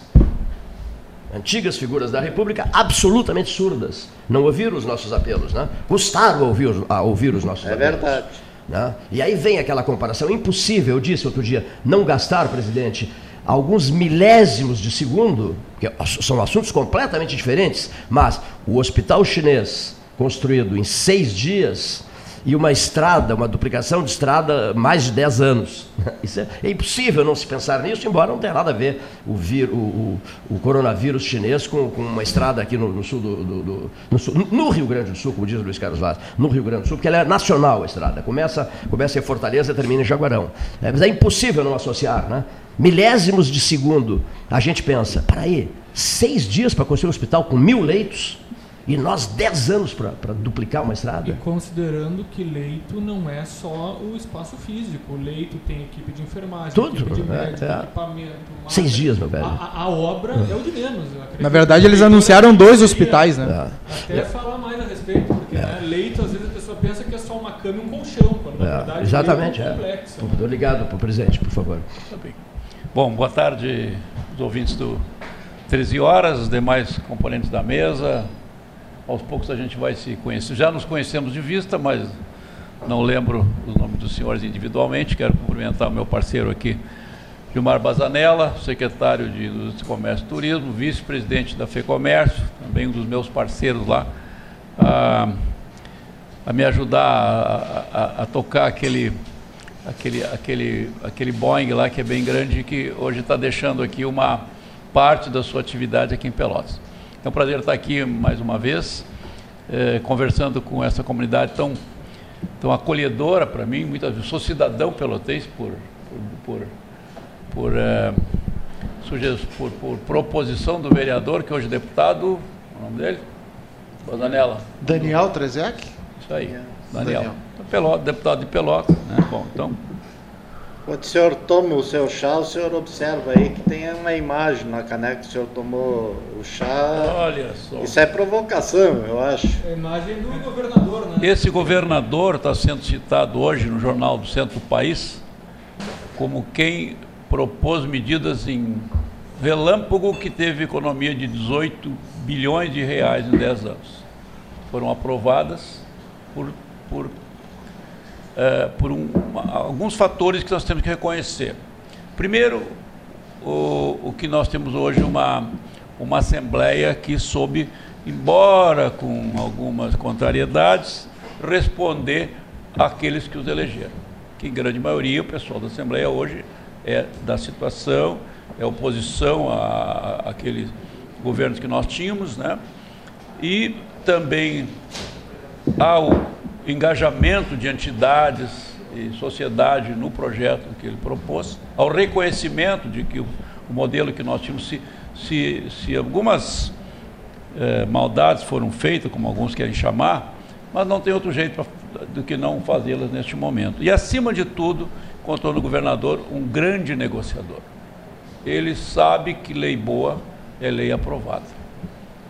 Antigas figuras da República absolutamente surdas. Não ouviram os nossos apelos, né? Custaram a ouvir, os- a ouvir os nossos É apelos. verdade. Né? E aí vem aquela comparação impossível, eu disse outro dia, não gastar, presidente, alguns milésimos de segundo, que são assuntos completamente diferentes, mas o hospital chinês construído em seis dias e uma estrada, uma duplicação de estrada, mais de 10 anos. Isso é, é, impossível não se pensar nisso, embora não tenha nada a ver o, vir, o, o, o coronavírus chinês com, com, uma estrada aqui no, no sul do, do, do no, sul, no, Rio Grande do Sul, como diz Luiz Carlos Vaz, no Rio Grande do Sul, porque ela é nacional a estrada. Começa, começa em Fortaleza e termina em Jaguarão. É, mas é impossível não associar, né? Milésimos de segundo, a gente pensa, para aí, seis dias para construir um hospital com mil leitos? E nós 10 anos para duplicar uma estrada. E considerando que leito não é só o espaço físico. O leito tem equipe de enfermagem, Tudo, equipe de é, médico, é. equipamento. Seis dias, meu velho. A, a obra é. o de menos. Na verdade, eles anunciaram dois hospitais, né? Até falar mais a respeito, porque né, leito, às vezes a pessoa pensa que é só uma cama e um colchão, quando na verdade Exatamente, é é. complexo. Muito ligado para o presidente, por favor. Tá bem. Bom, boa tarde, os ouvintes do 13 horas, os demais componentes da mesa, aos poucos a gente vai se conhecer. Já nos conhecemos de vista, mas não lembro os nomes dos senhores individualmente. Quero cumprimentar o meu parceiro aqui, Gilmar Bazanella, secretário de Indústria, Comércio e Turismo, vice-presidente da FEComércio, também um dos meus parceiros lá, a, a me ajudar a, a, a, tocar aquele, aquele, aquele, aquele Boeing lá que é bem grande e que hoje está deixando aqui uma parte da sua atividade aqui em Pelotas. É um prazer estar aqui mais uma vez, é, conversando com essa comunidade tão, tão acolhedora para mim. Muitas vezes sou cidadão pelotense por, por, por, por, é, por, por proposição do vereador, que hoje é deputado, o nome dele? Bazanella. Daniel Trezek? Isso aí, Daniel. Daniel. Pelota, deputado de Pelotas. Né? Bom, então, quando o senhor toma o seu chá, o senhor observa aí que tem uma imagem na caneca que o senhor tomou o chá. Olha só. Isso é provocação, eu acho. É a imagem do governador, né? Esse governador está sendo citado hoje no Jornal do Centro do País como quem propôs medidas em relâmpago que teve economia de 18 bilhões de reais em 10 anos. Foram aprovadas por, por é, por um, alguns fatores que nós temos que reconhecer. Primeiro, o, o que nós temos hoje uma, uma Assembleia que soube, embora com algumas contrariedades, responder àqueles que os elegeram. Que em grande maioria o pessoal da Assembleia hoje é da situação, é oposição àqueles governos que nós tínhamos, né? E também ao engajamento de entidades e sociedade no projeto que ele propôs, ao reconhecimento de que o, modelo que nós tínhamos, se, se, se algumas eh, maldades foram feitas, como alguns querem chamar, mas não tem outro jeito pra, do que não fazê-las neste momento. E, acima de tudo, contou no governador um grande negociador. Ele sabe que lei boa é lei aprovada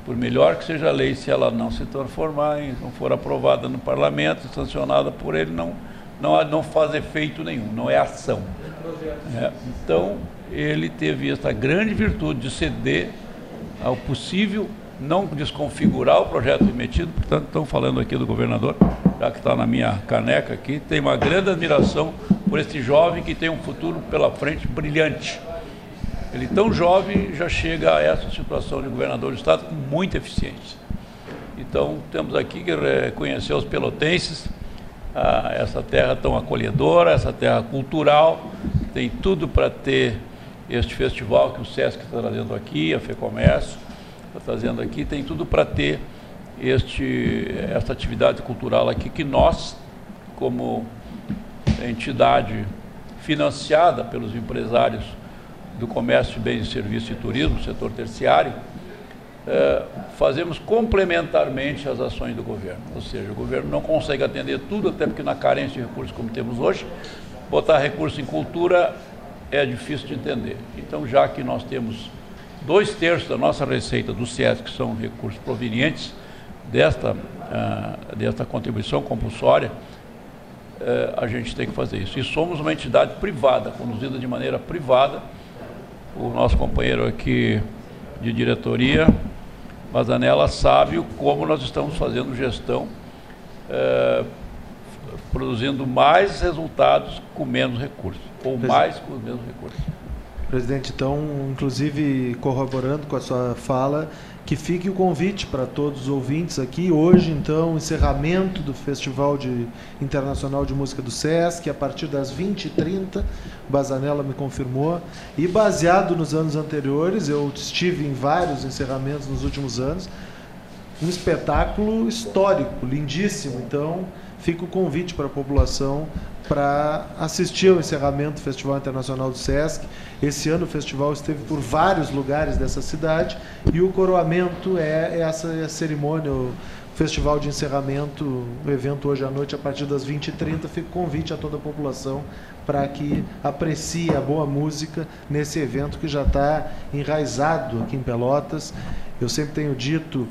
por melhor que seja a lei, se ela não se transformar, não for aprovada no parlamento, sancionada por ele, não, não, não faz efeito nenhum, não é ação. É, então, ele teve essa grande virtude de ceder ao possível, não desconfigurar o projeto emitido, portanto, estão falando aqui do governador, já que está na minha caneca aqui, tem uma grande admiração por este jovem que tem um futuro pela frente brilhante. Ele tão jovem já chega a essa situação de governador do estado com muita eficiência. Então temos aqui que reconhecer os pelotenses, ah, essa terra tão acolhedora, essa terra cultural, tem tudo para ter este festival que o SESC está trazendo aqui, a FEComércio está trazendo aqui, tem tudo para ter este, esta atividade cultural aqui que nós, como entidade financiada pelos empresários do comércio, bens e serviços e turismo, setor terciário, é, fazemos complementarmente as ações do governo. Ou seja, o governo não consegue atender tudo, até porque na carência de recursos como temos hoje, botar recurso em cultura é difícil de entender. Então, já que nós temos dois terços da nossa receita do SESC, que são recursos provenientes desta, uh, desta contribuição compulsória, uh, a gente tem que fazer isso. E somos uma entidade privada, conduzida de maneira privada, o nosso companheiro aqui de diretoria, Mazanella, sabe como nós estamos fazendo gestão, é, produzindo mais resultados com menos recursos, ou mais com os mesmos recursos. Presidente, então, inclusive corroborando com a sua fala, que fique o convite para todos os ouvintes aqui. Hoje, então, encerramento do Festival de Internacional de Música do SESC, a partir das 20h30, Bazanella me confirmou. E baseado nos anos anteriores, eu estive em vários encerramentos nos últimos anos, um espetáculo histórico, lindíssimo. Então, fica o convite para a população para assistir ao encerramento do Festival Internacional do SESC. Esse ano o festival esteve por vários lugares dessa cidade e o coroamento é essa é cerimônia, o festival de encerramento, o evento hoje à noite a partir das 20h30. Fica o convite a toda a população para que aprecie a boa música nesse evento que já está enraizado aqui em Pelotas. Eu sempre tenho dito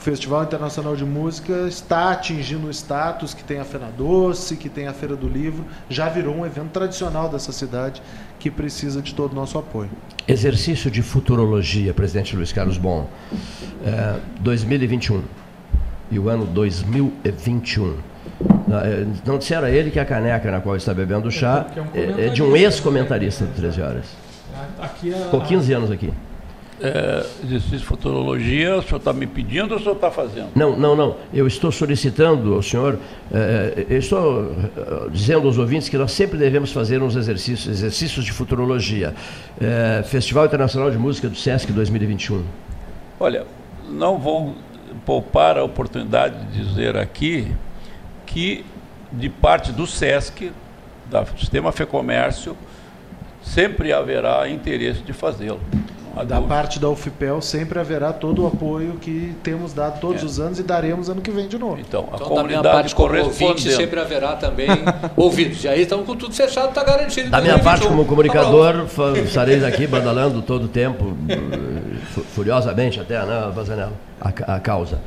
o Festival Internacional de Música está atingindo o status que tem a Feira Doce, que tem a Feira do Livro, já virou um evento tradicional dessa cidade que precisa de todo o nosso apoio. Exercício de futurologia, presidente Luiz Carlos Bom. É, 2021 e o ano 2021. É, não disseram a ele que a caneca na qual está bebendo chá é, um é, é de um ex-comentarista do 13 Horas. Aqui é Ficou 15 anos aqui é, exercício de futurologia, o senhor está me pedindo ou o senhor está fazendo? Não, não, não. Eu estou solicitando ao senhor, é, eu estou é, dizendo aos ouvintes que nós sempre devemos fazer uns exercícios, exercícios de futurologia. É, Festival Internacional de Música do SESC 2021. Olha, não vou poupar a oportunidade de dizer aqui que, de parte do SESC, do Sistema FEComércio, sempre haverá interesse de fazê-lo da parte da UFPEL sempre haverá todo o apoio que temos dado todos é. os anos e daremos ano que vem de novo. Então, a então, comunidade da minha parte, como ouvinte, sempre haverá também ouvidos. E aí estamos com tudo fechado, está garantido. Da minha parte, como comunicador, tá estarei aqui badalando todo o tempo, furiosamente até, né, Vazanella, a, a causa.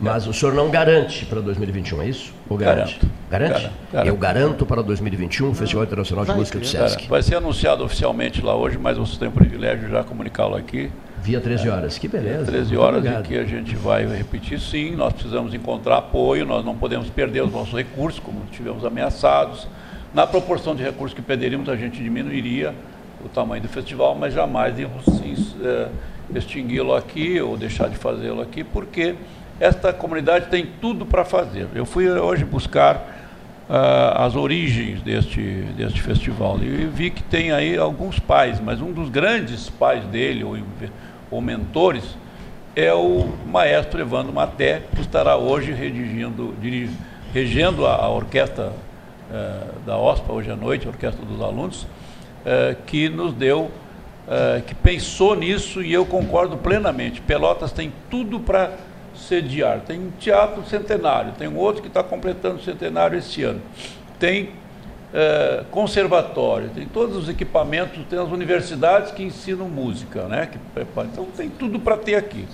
Mas o senhor não garante para 2021, é isso? Ou garante? Garante? Garanto, garanto. Eu garanto para 2021 o Festival Internacional de Música do SESC. Vai ser anunciado oficialmente lá hoje, mas vocês têm o privilégio de já comunicá-lo aqui. Via 13 horas, que beleza. 13 horas em que a gente vai repetir, sim, nós precisamos encontrar apoio, nós não podemos perder os nossos recursos, como tivemos ameaçados. Na proporção de recursos que perderíamos, a gente diminuiria o tamanho do festival, mas jamais iremos é, extingui-lo aqui ou deixar de fazê-lo aqui, porque esta comunidade tem tudo para fazer. Eu fui hoje buscar uh, as origens deste, deste festival e vi que tem aí alguns pais, mas um dos grandes pais dele, ou, ou mentores, é o maestro Evandro Maté, que estará hoje redigindo, dirige, regendo a, a orquestra uh, da OSPA hoje à noite, a orquestra dos alunos, uh, que nos deu, que pensou nisso e eu concordo plenamente. Pelotas tem tudo para sediar. Tem um teatro centenário, tem outro que está completando o centenário esse ano. Tem é, conservatório, tem todos os equipamentos, tem as universidades que ensinam música, né? Que preparam. Então tem tudo para ter aqui.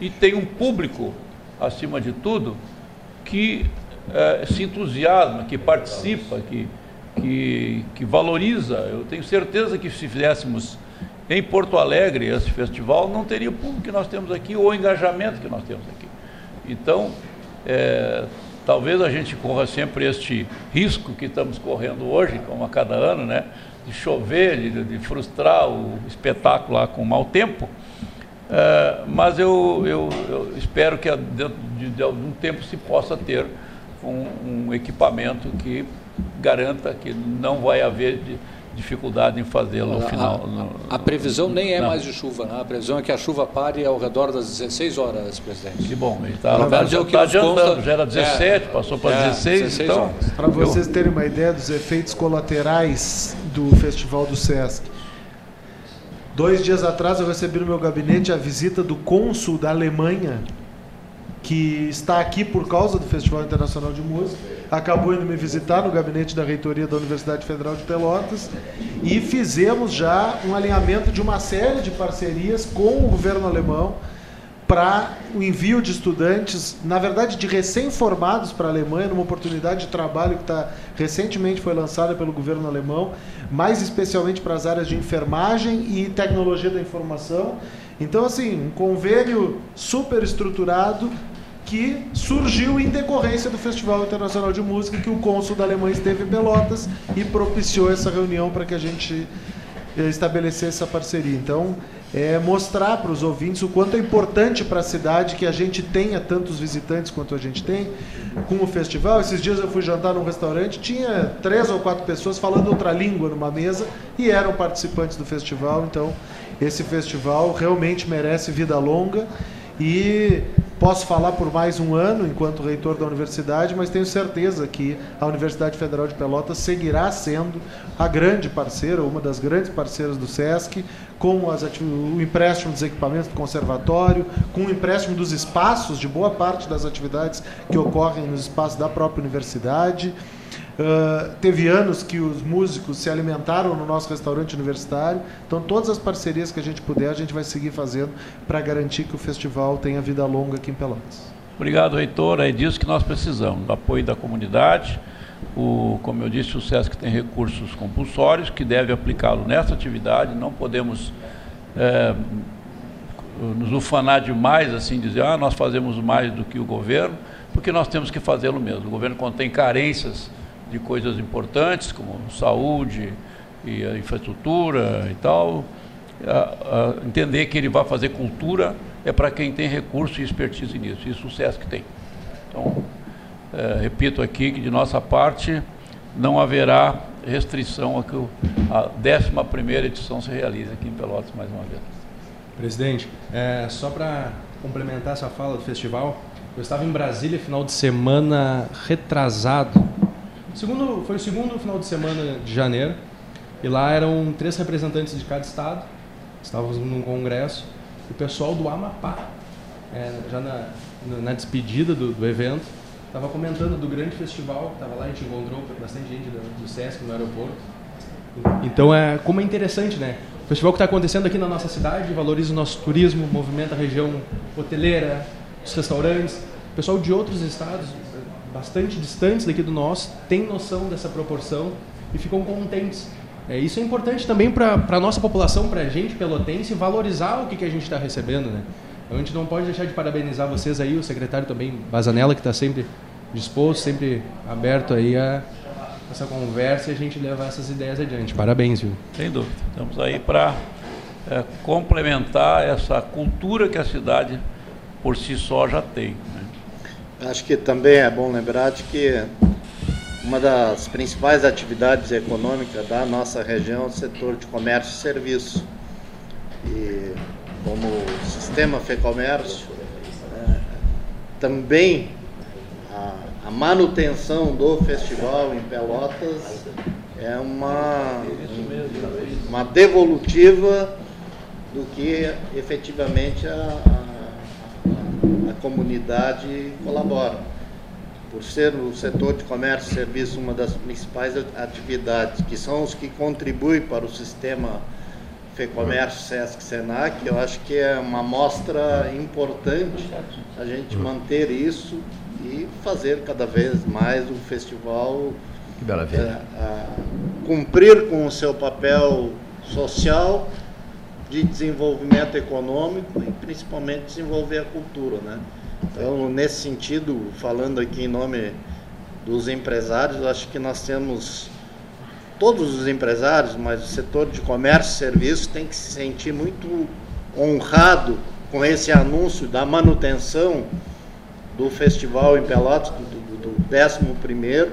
E tem um público, acima de tudo, que é, se entusiasma, que participa, que, que, que valoriza. Eu tenho certeza que se fizéssemos em Porto Alegre, esse festival não teria o público que nós temos aqui ou o engajamento que nós temos aqui. Então, é, talvez a gente corra sempre este risco que estamos correndo hoje, como a cada ano, né, de chover, de, de frustrar o espetáculo lá com mau tempo. É, mas eu, eu, eu, espero que dentro de, de, algum tempo se possa ter um, um equipamento que garanta que não vai haver de, dificuldade em fazê-lo no final. No, a, previsão nem é não. mais de chuva, né? a previsão é que a chuva pare ao redor das 16 horas, presidente. Que bom, ele está tá, já, tá adiantando, já era 17, é, passou para é, 16, 16 então... Para vocês terem uma ideia dos efeitos colaterais do Festival do Sesc. Dois dias atrás eu recebi no meu gabinete a visita do cônsul da Alemanha, que está aqui por causa do Festival Internacional de Música acabou indo me visitar no gabinete da reitoria da Universidade Federal de Pelotas e fizemos já um alinhamento de uma série de parcerias com o governo alemão para o envio de estudantes, na verdade de recém-formados para a Alemanha, numa oportunidade de trabalho que tá, recentemente foi lançada pelo governo alemão, mais especialmente para as áreas de enfermagem e tecnologia da informação. Então, assim, um convênio super estruturado que surgiu em decorrência do Festival Internacional de Música, que o cônsul da Alemanha esteve em Pelotas e propiciou essa reunião para que a gente estabelecer essa parceria. Então, é mostrar para os ouvintes o quanto é importante para a cidade que a gente tenha tantos visitantes quanto a gente tem com o festival. Esses dias eu fui jantar num restaurante, tinha três ou quatro pessoas falando outra língua numa mesa e eram participantes do festival. Então, esse festival realmente merece vida longa e posso falar por mais um ano enquanto reitor da universidade, mas tenho certeza que a Universidade Federal de Pelotas seguirá sendo a grande parceira, uma das grandes parceiras do SESC, com as, o empréstimo dos equipamentos do conservatório, com o empréstimo dos espaços de boa parte das atividades que ocorrem nos espaços da própria universidade. Uh, teve anos que os músicos se alimentaram no nosso restaurante universitário. Então, todas as parcerias que a gente puder, a gente vai seguir fazendo para garantir que o festival tenha vida longa aqui em Pelotas. Obrigado, reitor. É disso que nós precisamos: do apoio da comunidade. O, como eu disse, o SESC tem recursos compulsórios que deve aplicá-lo nessa atividade. Não podemos é, nos ufanar demais, assim, dizer, ah, nós fazemos mais do que o governo, porque nós temos que fazê-lo mesmo. O governo contém carências de coisas importantes, como saúde e a infraestrutura e tal, a, a entender que ele vai fazer cultura é para quem tem recurso e expertise nisso. Isso o SESC tem. Então, é, repito aqui que de nossa parte não haverá restrição a que a 11 edição se realize aqui em Pelotas mais uma vez. Presidente, é, só para complementar essa fala do festival, eu estava em Brasília final de semana retrasado Segundo, foi o segundo final de semana de janeiro. E lá eram três representantes de cada estado. Estávamos num congresso. O pessoal do Amapá, é, já na, na despedida do, do evento, estava comentando do grande festival. Estava lá, a gente encontrou bastante gente do, do Sesc no aeroporto. Então, é como é interessante, né? O festival que está acontecendo aqui na nossa cidade valoriza o nosso turismo, movimenta a região hoteleira, os restaurantes. O pessoal de outros estados bastante distantes daqui do nosso, têm noção dessa proporção e ficam contentes. É, isso é importante também para a nossa população, para a gente pelotense, valorizar o que, que a gente está recebendo. Né? Então, a gente não pode deixar de parabenizar vocês aí, o secretário também, Bazanella, que está sempre disposto, sempre aberto aí a essa conversa e a gente levar essas ideias adiante. Parabéns, viu? Sem dúvida. Estamos aí para é, complementar essa cultura que a cidade por si só já tem. Acho que também é bom lembrar de que uma das principais atividades econômicas da nossa região é o setor de comércio e serviço. E como sistema FEComércio, é, também a, a, manutenção do festival em Pelotas é uma, uma devolutiva do que efetivamente a, a comunidade colabora. Por ser o setor de comércio e serviço uma das principais atividades, que são os que contribuem para o sistema FEComércio, SESC, SENAC, eu acho que é uma mostra importante a gente manter isso e fazer cada vez mais o festival é, cumprir com o seu papel social de desenvolvimento econômico e principalmente desenvolver a cultura, né? Então, nesse sentido, falando aqui em nome dos empresários, acho que nós temos todos os empresários, mas o setor de comércio e serviços tem que se sentir muito honrado com esse anúncio da manutenção do festival em Pelotas, do, do, do 11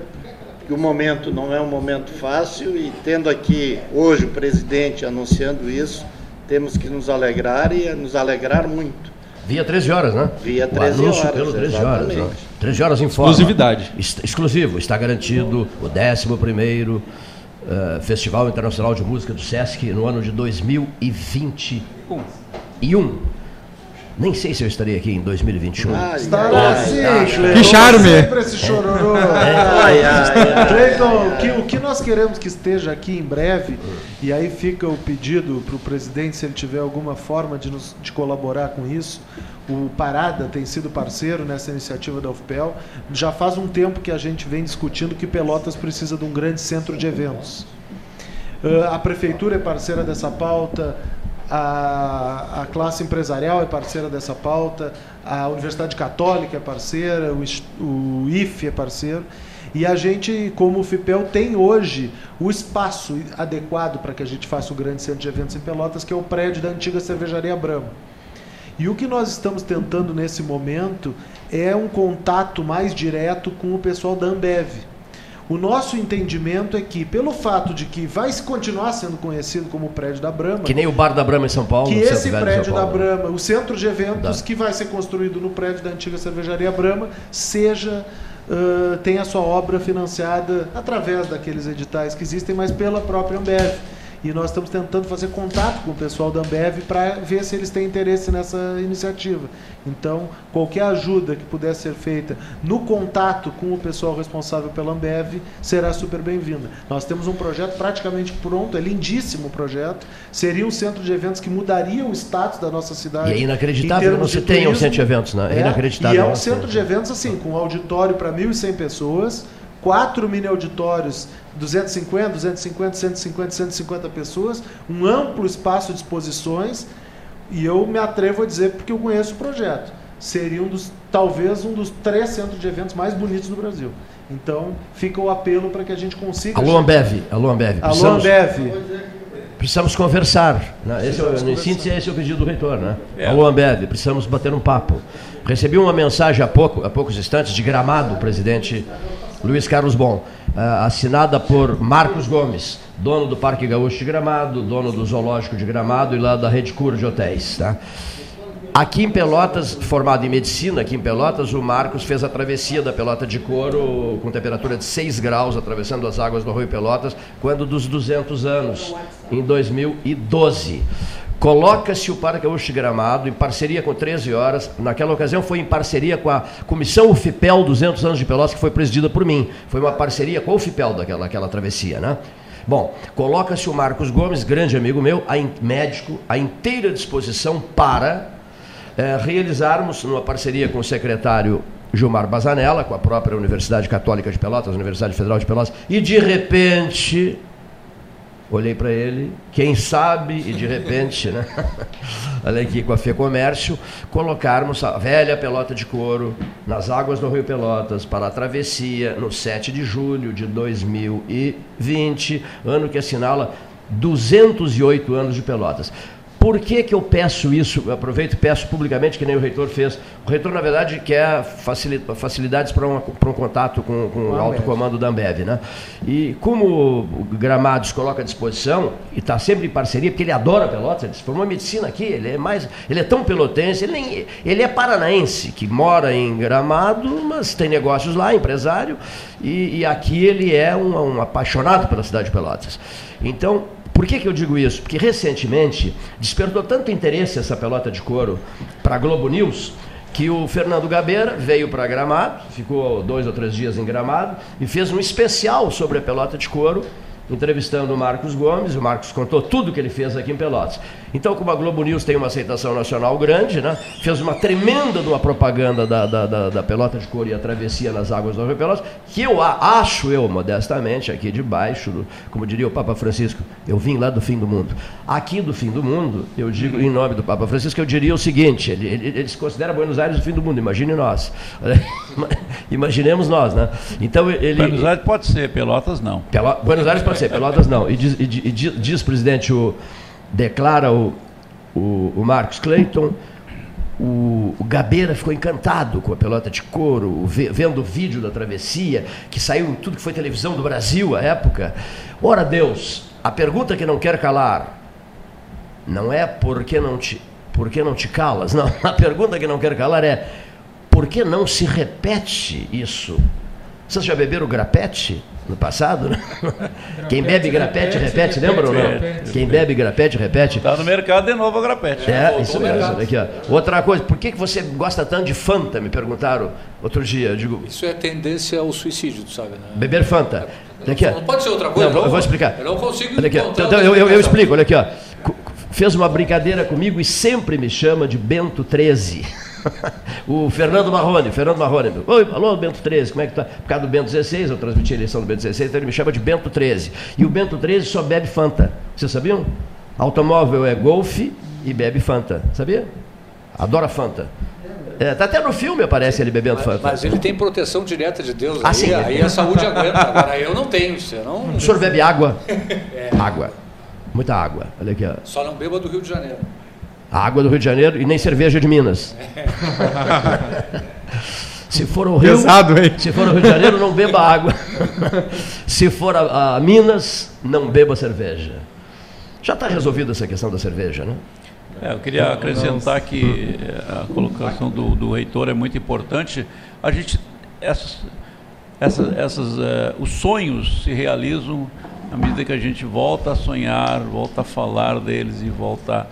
que o momento não é um momento fácil e tendo aqui hoje o presidente anunciando isso, temos que nos alegrar e nos alegrar muito. Via 13 horas, né? Via 13 horas. pelo 13 horas. Né? 13 horas em forma. Exclusividade. exclusivo. Está garantido o 11 uh, eh, Festival Internacional de Música do Sesc no ano de 2021. Nem sei se eu estarei aqui em 2021. Ah, Estará sim, Que charme! Sempre esse chororô. ai, ai, Cleiton, o que, o que nós queremos que esteja aqui em breve, e aí fica o pedido para o presidente, se ele tiver alguma forma de, nos, de colaborar com isso, o Parada tem sido parceiro nessa iniciativa da UFPEL. Já faz um tempo que a gente vem discutindo que Pelotas precisa de um grande centro de eventos. Uh, a prefeitura é parceira dessa pauta, a, a classe empresarial é parceira dessa pauta, a Universidade Católica é parceira, o, o IFE é parceiro. E a gente, como o FIPEL, tem hoje o espaço adequado para que a gente faça o grande centro de eventos em Pelotas, que é o prédio da antiga cervejaria Brahma. E o que nós estamos tentando nesse momento é um contato mais direto com o pessoal da Ambev. O nosso entendimento é que, pelo fato de que vai continuar sendo conhecido como o prédio da Brahma. Que nem o bar da Brahma em São Paulo. Que esse prédio da Brahma, o centro de eventos da. que vai ser construído no prédio da antiga cervejaria Brahma, seja. Uh, tem a sua obra financiada através daqueles editais que existem, mas pela própria Ambev. E nós estamos tentando fazer contato com o pessoal da Ambev para ver se eles têm interesse nessa iniciativa. Então, qualquer ajuda que puder ser feita no contato com o pessoal responsável pela Ambev será super bem-vinda. Nós temos um projeto praticamente pronto, é lindíssimo o projeto. Seria um centro de eventos que mudaria o status da nossa cidade. E é inacreditável não se tenha um centro de eventos, né? É, é inacreditável. E é um centro de eventos assim, com auditório para 1.100 pessoas, quatro mini auditórios 250, 250, 150, 150 pessoas, um amplo espaço de exposições, e eu me atrevo a dizer porque eu conheço o projeto. Seria um dos, talvez um dos três centros de eventos mais bonitos do Brasil. Então, fica o apelo para que a gente consiga. Alô, Ambev. Alô, Ambev. Alô, Ambev. Precisamos conversar. Né? Esse é, em síntese, esse é o pedido do reitor. Né? É. Alô, Ambev. Precisamos bater um papo. Recebi uma mensagem há, pouco, há poucos instantes de Gramado, presidente Luiz Carlos Bom, uh, assinada por Marcos Gomes, dono do Parque Gaúcho de Gramado, dono do Zoológico de Gramado e lá da Rede Cura de Hotéis. Tá? Aqui em Pelotas, formado em medicina, aqui em Pelotas, o Marcos fez a travessia da Pelota de Couro com temperatura de 6 graus, atravessando as águas do Rio Pelotas, quando dos 200 anos, em 2012. Coloca-se o Parque Gaúcho Gramado em parceria com 13 Horas. Naquela ocasião foi em parceria com a Comissão UFIPEL 200 anos de Pelotas, que foi presidida por mim. Foi uma parceria com a UFIPEL daquela aquela travessia, né? Bom, coloca-se o Marcos Gomes, grande amigo meu, a in, médico, à inteira disposição para é, realizarmos, numa parceria com o secretário Gilmar Bazanella, com a própria Universidade Católica de Pelotas, Universidade Federal de Pelotas, e de repente Olhei para ele, quem sabe, e de repente, né? Olha aqui com a Fê Comércio, colocarmos a velha pelota de couro nas águas do Rio Pelotas para a travessia no 7 de julho de 2020, ano que assinala 208 anos de Pelotas. Por que, que eu peço isso? Eu aproveito e peço publicamente, que nem o reitor fez. O reitor, na verdade, quer facilidades para um, para um contato com, com o alto comando da Ambev. Né? E como o Gramados coloca à disposição, e está sempre em parceria, porque ele adora Pelotas, ele se formou medicina aqui, ele é mais. Ele é tão pelotense, ele, nem, ele é paranaense, que mora em Gramado, mas tem negócios lá, empresário, e, e aqui ele é um, um apaixonado pela cidade de Pelotas. Então, por que, que eu digo isso? Porque recentemente despertou tanto interesse essa pelota de couro para a Globo News que o Fernando Gabeira veio para Gramado, ficou dois ou três dias em Gramado e fez um especial sobre a pelota de couro entrevistando o Marcos Gomes. O Marcos contou tudo que ele fez aqui em Pelotas. Então, como a Globo News tem uma aceitação nacional grande, né, fez uma tremenda de uma propaganda da, da, da, da pelota de couro e a travessia nas águas do Rio Pelotas, que eu acho eu, modestamente, aqui de baixo, como diria o Papa Francisco, eu vim lá do fim do mundo. Aqui do fim do mundo, eu digo, em nome do Papa Francisco, eu diria o seguinte, ele, ele, ele se considera Buenos Aires o fim do mundo, imagine nós. Imaginemos nós, né? Então, ele... Buenos Aires pode ser, Pelotas não. Pelo, Buenos Aires pode ser, Pelotas não. E diz, e diz, diz presidente o declara o, o, o Marcos Clayton. O, o, Gabeira ficou encantado com a pelota de couro, vendo o vídeo da travessia, que saiu em tudo que foi televisão do Brasil à época. Ora Deus, a pergunta que não quer calar não é por que não te, por que não te calas, não. A pergunta que não quer calar é por que não se repete isso? Vocês já beberam grapete? no passado, né? Quem bebe grapete, repete, lembra ou não? Quem bebe grapete, repete. Está no mercado de novo a grapete. É, isso mesmo. Aqui, ó. Outra coisa, por que, que você gosta tanto de Fanta? Me perguntaram outro dia. Eu digo, isso é tendência ao suicídio, tu sabe, né? Beber Fanta. Daqui, não, pode ser outra coisa. Não, não, eu vou explicar. Eu não consigo olha aqui, então, eu, eu, eu explico, olha aqui, ó. Fez uma brincadeira comigo e sempre me chama de Bento 13. o Fernando Marrone, Fernando Marrone. Oi, alô, Bento 13, como é que tá? Por causa do Bento 16, eu transmiti a eleição do Bento 16, então ele me chama de Bento 13. E o Bento 13 só bebe Fanta. Vocês sabiam? Automóvel é Golf e bebe Fanta. Sabia? Adora Fanta. É, tá até no filme aparece ele bebendo mas, Fanta. Mas ele tem proteção direta de Deus. Ah, aí, sim. aí a saúde aguenta. Agora eu não tenho. Você não... O senhor bebe água? Água. Muita água. Olha aqui, ó. Só não beba do Rio de Janeiro. A água do Rio de Janeiro e nem cerveja de Minas. Se for o Rio, Pesado, hein? se for o Rio de Janeiro, não beba água. se for a, a Minas, não beba cerveja. Já está resolvida essa questão da cerveja, né? É, eu queria acrescentar que a colocação do, do reitor é muito importante. A gente, essas, essas, essas, eh, os sonhos se realizam à medida que a gente volta a sonhar, volta a falar deles e volta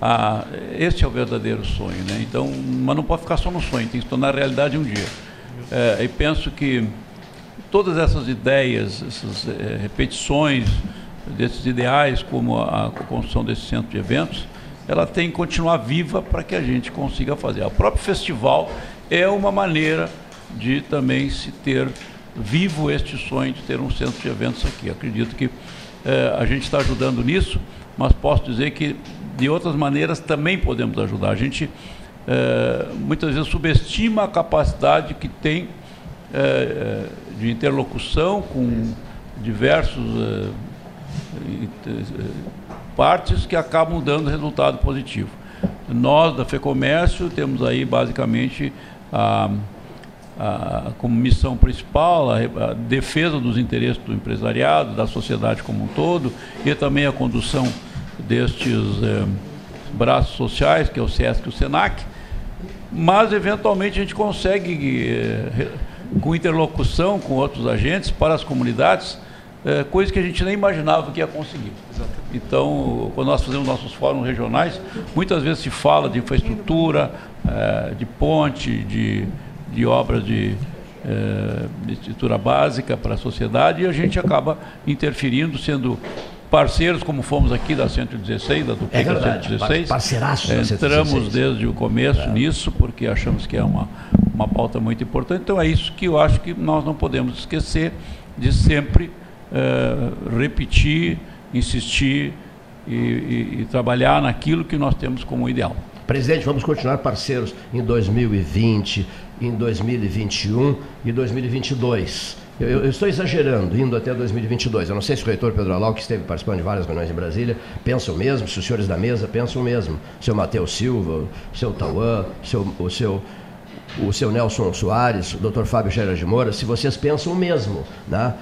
a. Este é o verdadeiro sonho, né? Então, mas não pode ficar só no sonho, tem que se tornar realidade um dia. É, e penso que todas essas ideias, essas eh, repetições desses ideais, como a, a construção desse centro de eventos, ela tem que continuar viva para que a gente consiga fazer. O próprio festival é uma maneira de também se ter vivo este sonho de ter um centro de eventos aqui. Acredito que eh, a gente está ajudando nisso, mas posso dizer que de outras maneiras também podemos ajudar. A gente eh, muitas vezes subestima a capacidade que tem eh, de interlocução com diversos partes que acabam dando resultado positivo. Nós, da FEComércio, temos aí basicamente a, a, como missão principal a, a, defesa dos interesses do empresariado, da sociedade como um todo, e também a condução destes eh, braços sociais, que é o SESC e o SENAC, mas eventualmente a gente consegue, eh, com interlocução com outros agentes, para as comunidades, é, coisas que a gente nem imaginava que ia conseguir. Então, quando nós fazemos nossos fóruns regionais, muitas vezes se fala de infraestrutura, é, de ponte, de, de obras de, de estrutura básica para a sociedade e a gente acaba interferindo, sendo parceiros, como fomos aqui da 116, da Duplica é verdade, 116. Parceiraços da Entramos 116. desde o começo É. nisso, porque achamos que é uma, uma pauta muito importante. Então, é isso que eu acho que nós não podemos esquecer de sempre eh, repetir, insistir e, e- e trabalhar naquilo que nós temos como ideal. Presidente, vamos continuar parceiros em 2020, em 2021 e 2022. Eu, eu- estou exagerando, indo até 2022. Eu não sei se o reitor Pedro Alau, que esteve participando de várias reuniões em Brasília, pensa o mesmo, se os senhores da mesa pensam o mesmo. Seu Matheus Silva, seu Tauã, o seu, o seu, o seu Nelson Soares, o doutor Fábio Scherer de Moura, se vocês pensam o mesmo. Né?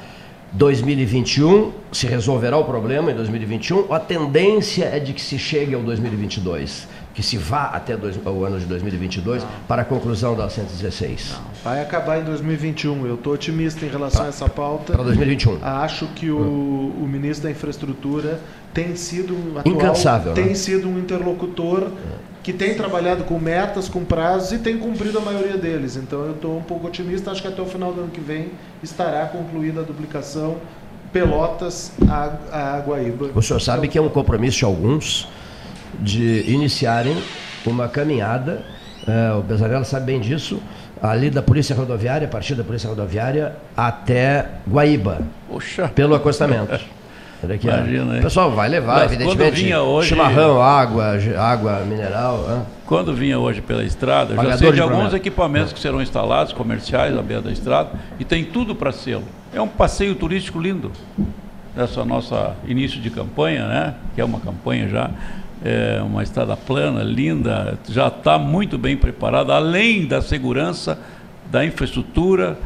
2021 se resolverá o problema em 2021. A tendência é de que se chegue ao 2022, que se vá até dois, o ano de 2022 para a conclusão da 116. Vai acabar em 2021. Eu estou otimista em relação a essa pauta. Para 2021. Acho que o, o ministro da Infraestrutura tem sido um atual, Incansável, tem né? sido um interlocutor que tem trabalhado com metas, com prazos e tem cumprido a maioria deles. Então eu estou um pouco otimista. Acho que até o final do ano que vem estará concluída a duplicação Pelotas a, a Guaíba. O senhor sabe que é um compromisso de alguns de iniciarem uma caminhada, eh, o Bezarela sabe bem disso, ali da Polícia Rodoviária, a partir da Polícia Rodoviária até Guaíba, Poxa, pelo acostamento. Aqui, ó. Imagina, hein? o pessoal vai levar, Mas evidentemente, vinha hoje- chimarrão, água, água mineral. hã? quando vinha hoje pela estrada, eu já Pagador sei de de alguns equipamentos que serão instalados, comerciais, à beira da estrada, e tem tudo para sê-lo. É um passeio turístico lindo. Essa nossa início de campanha, né? Que é uma campanha já, é uma estrada plana, linda, já está muito bem preparada, além da segurança, da infraestrutura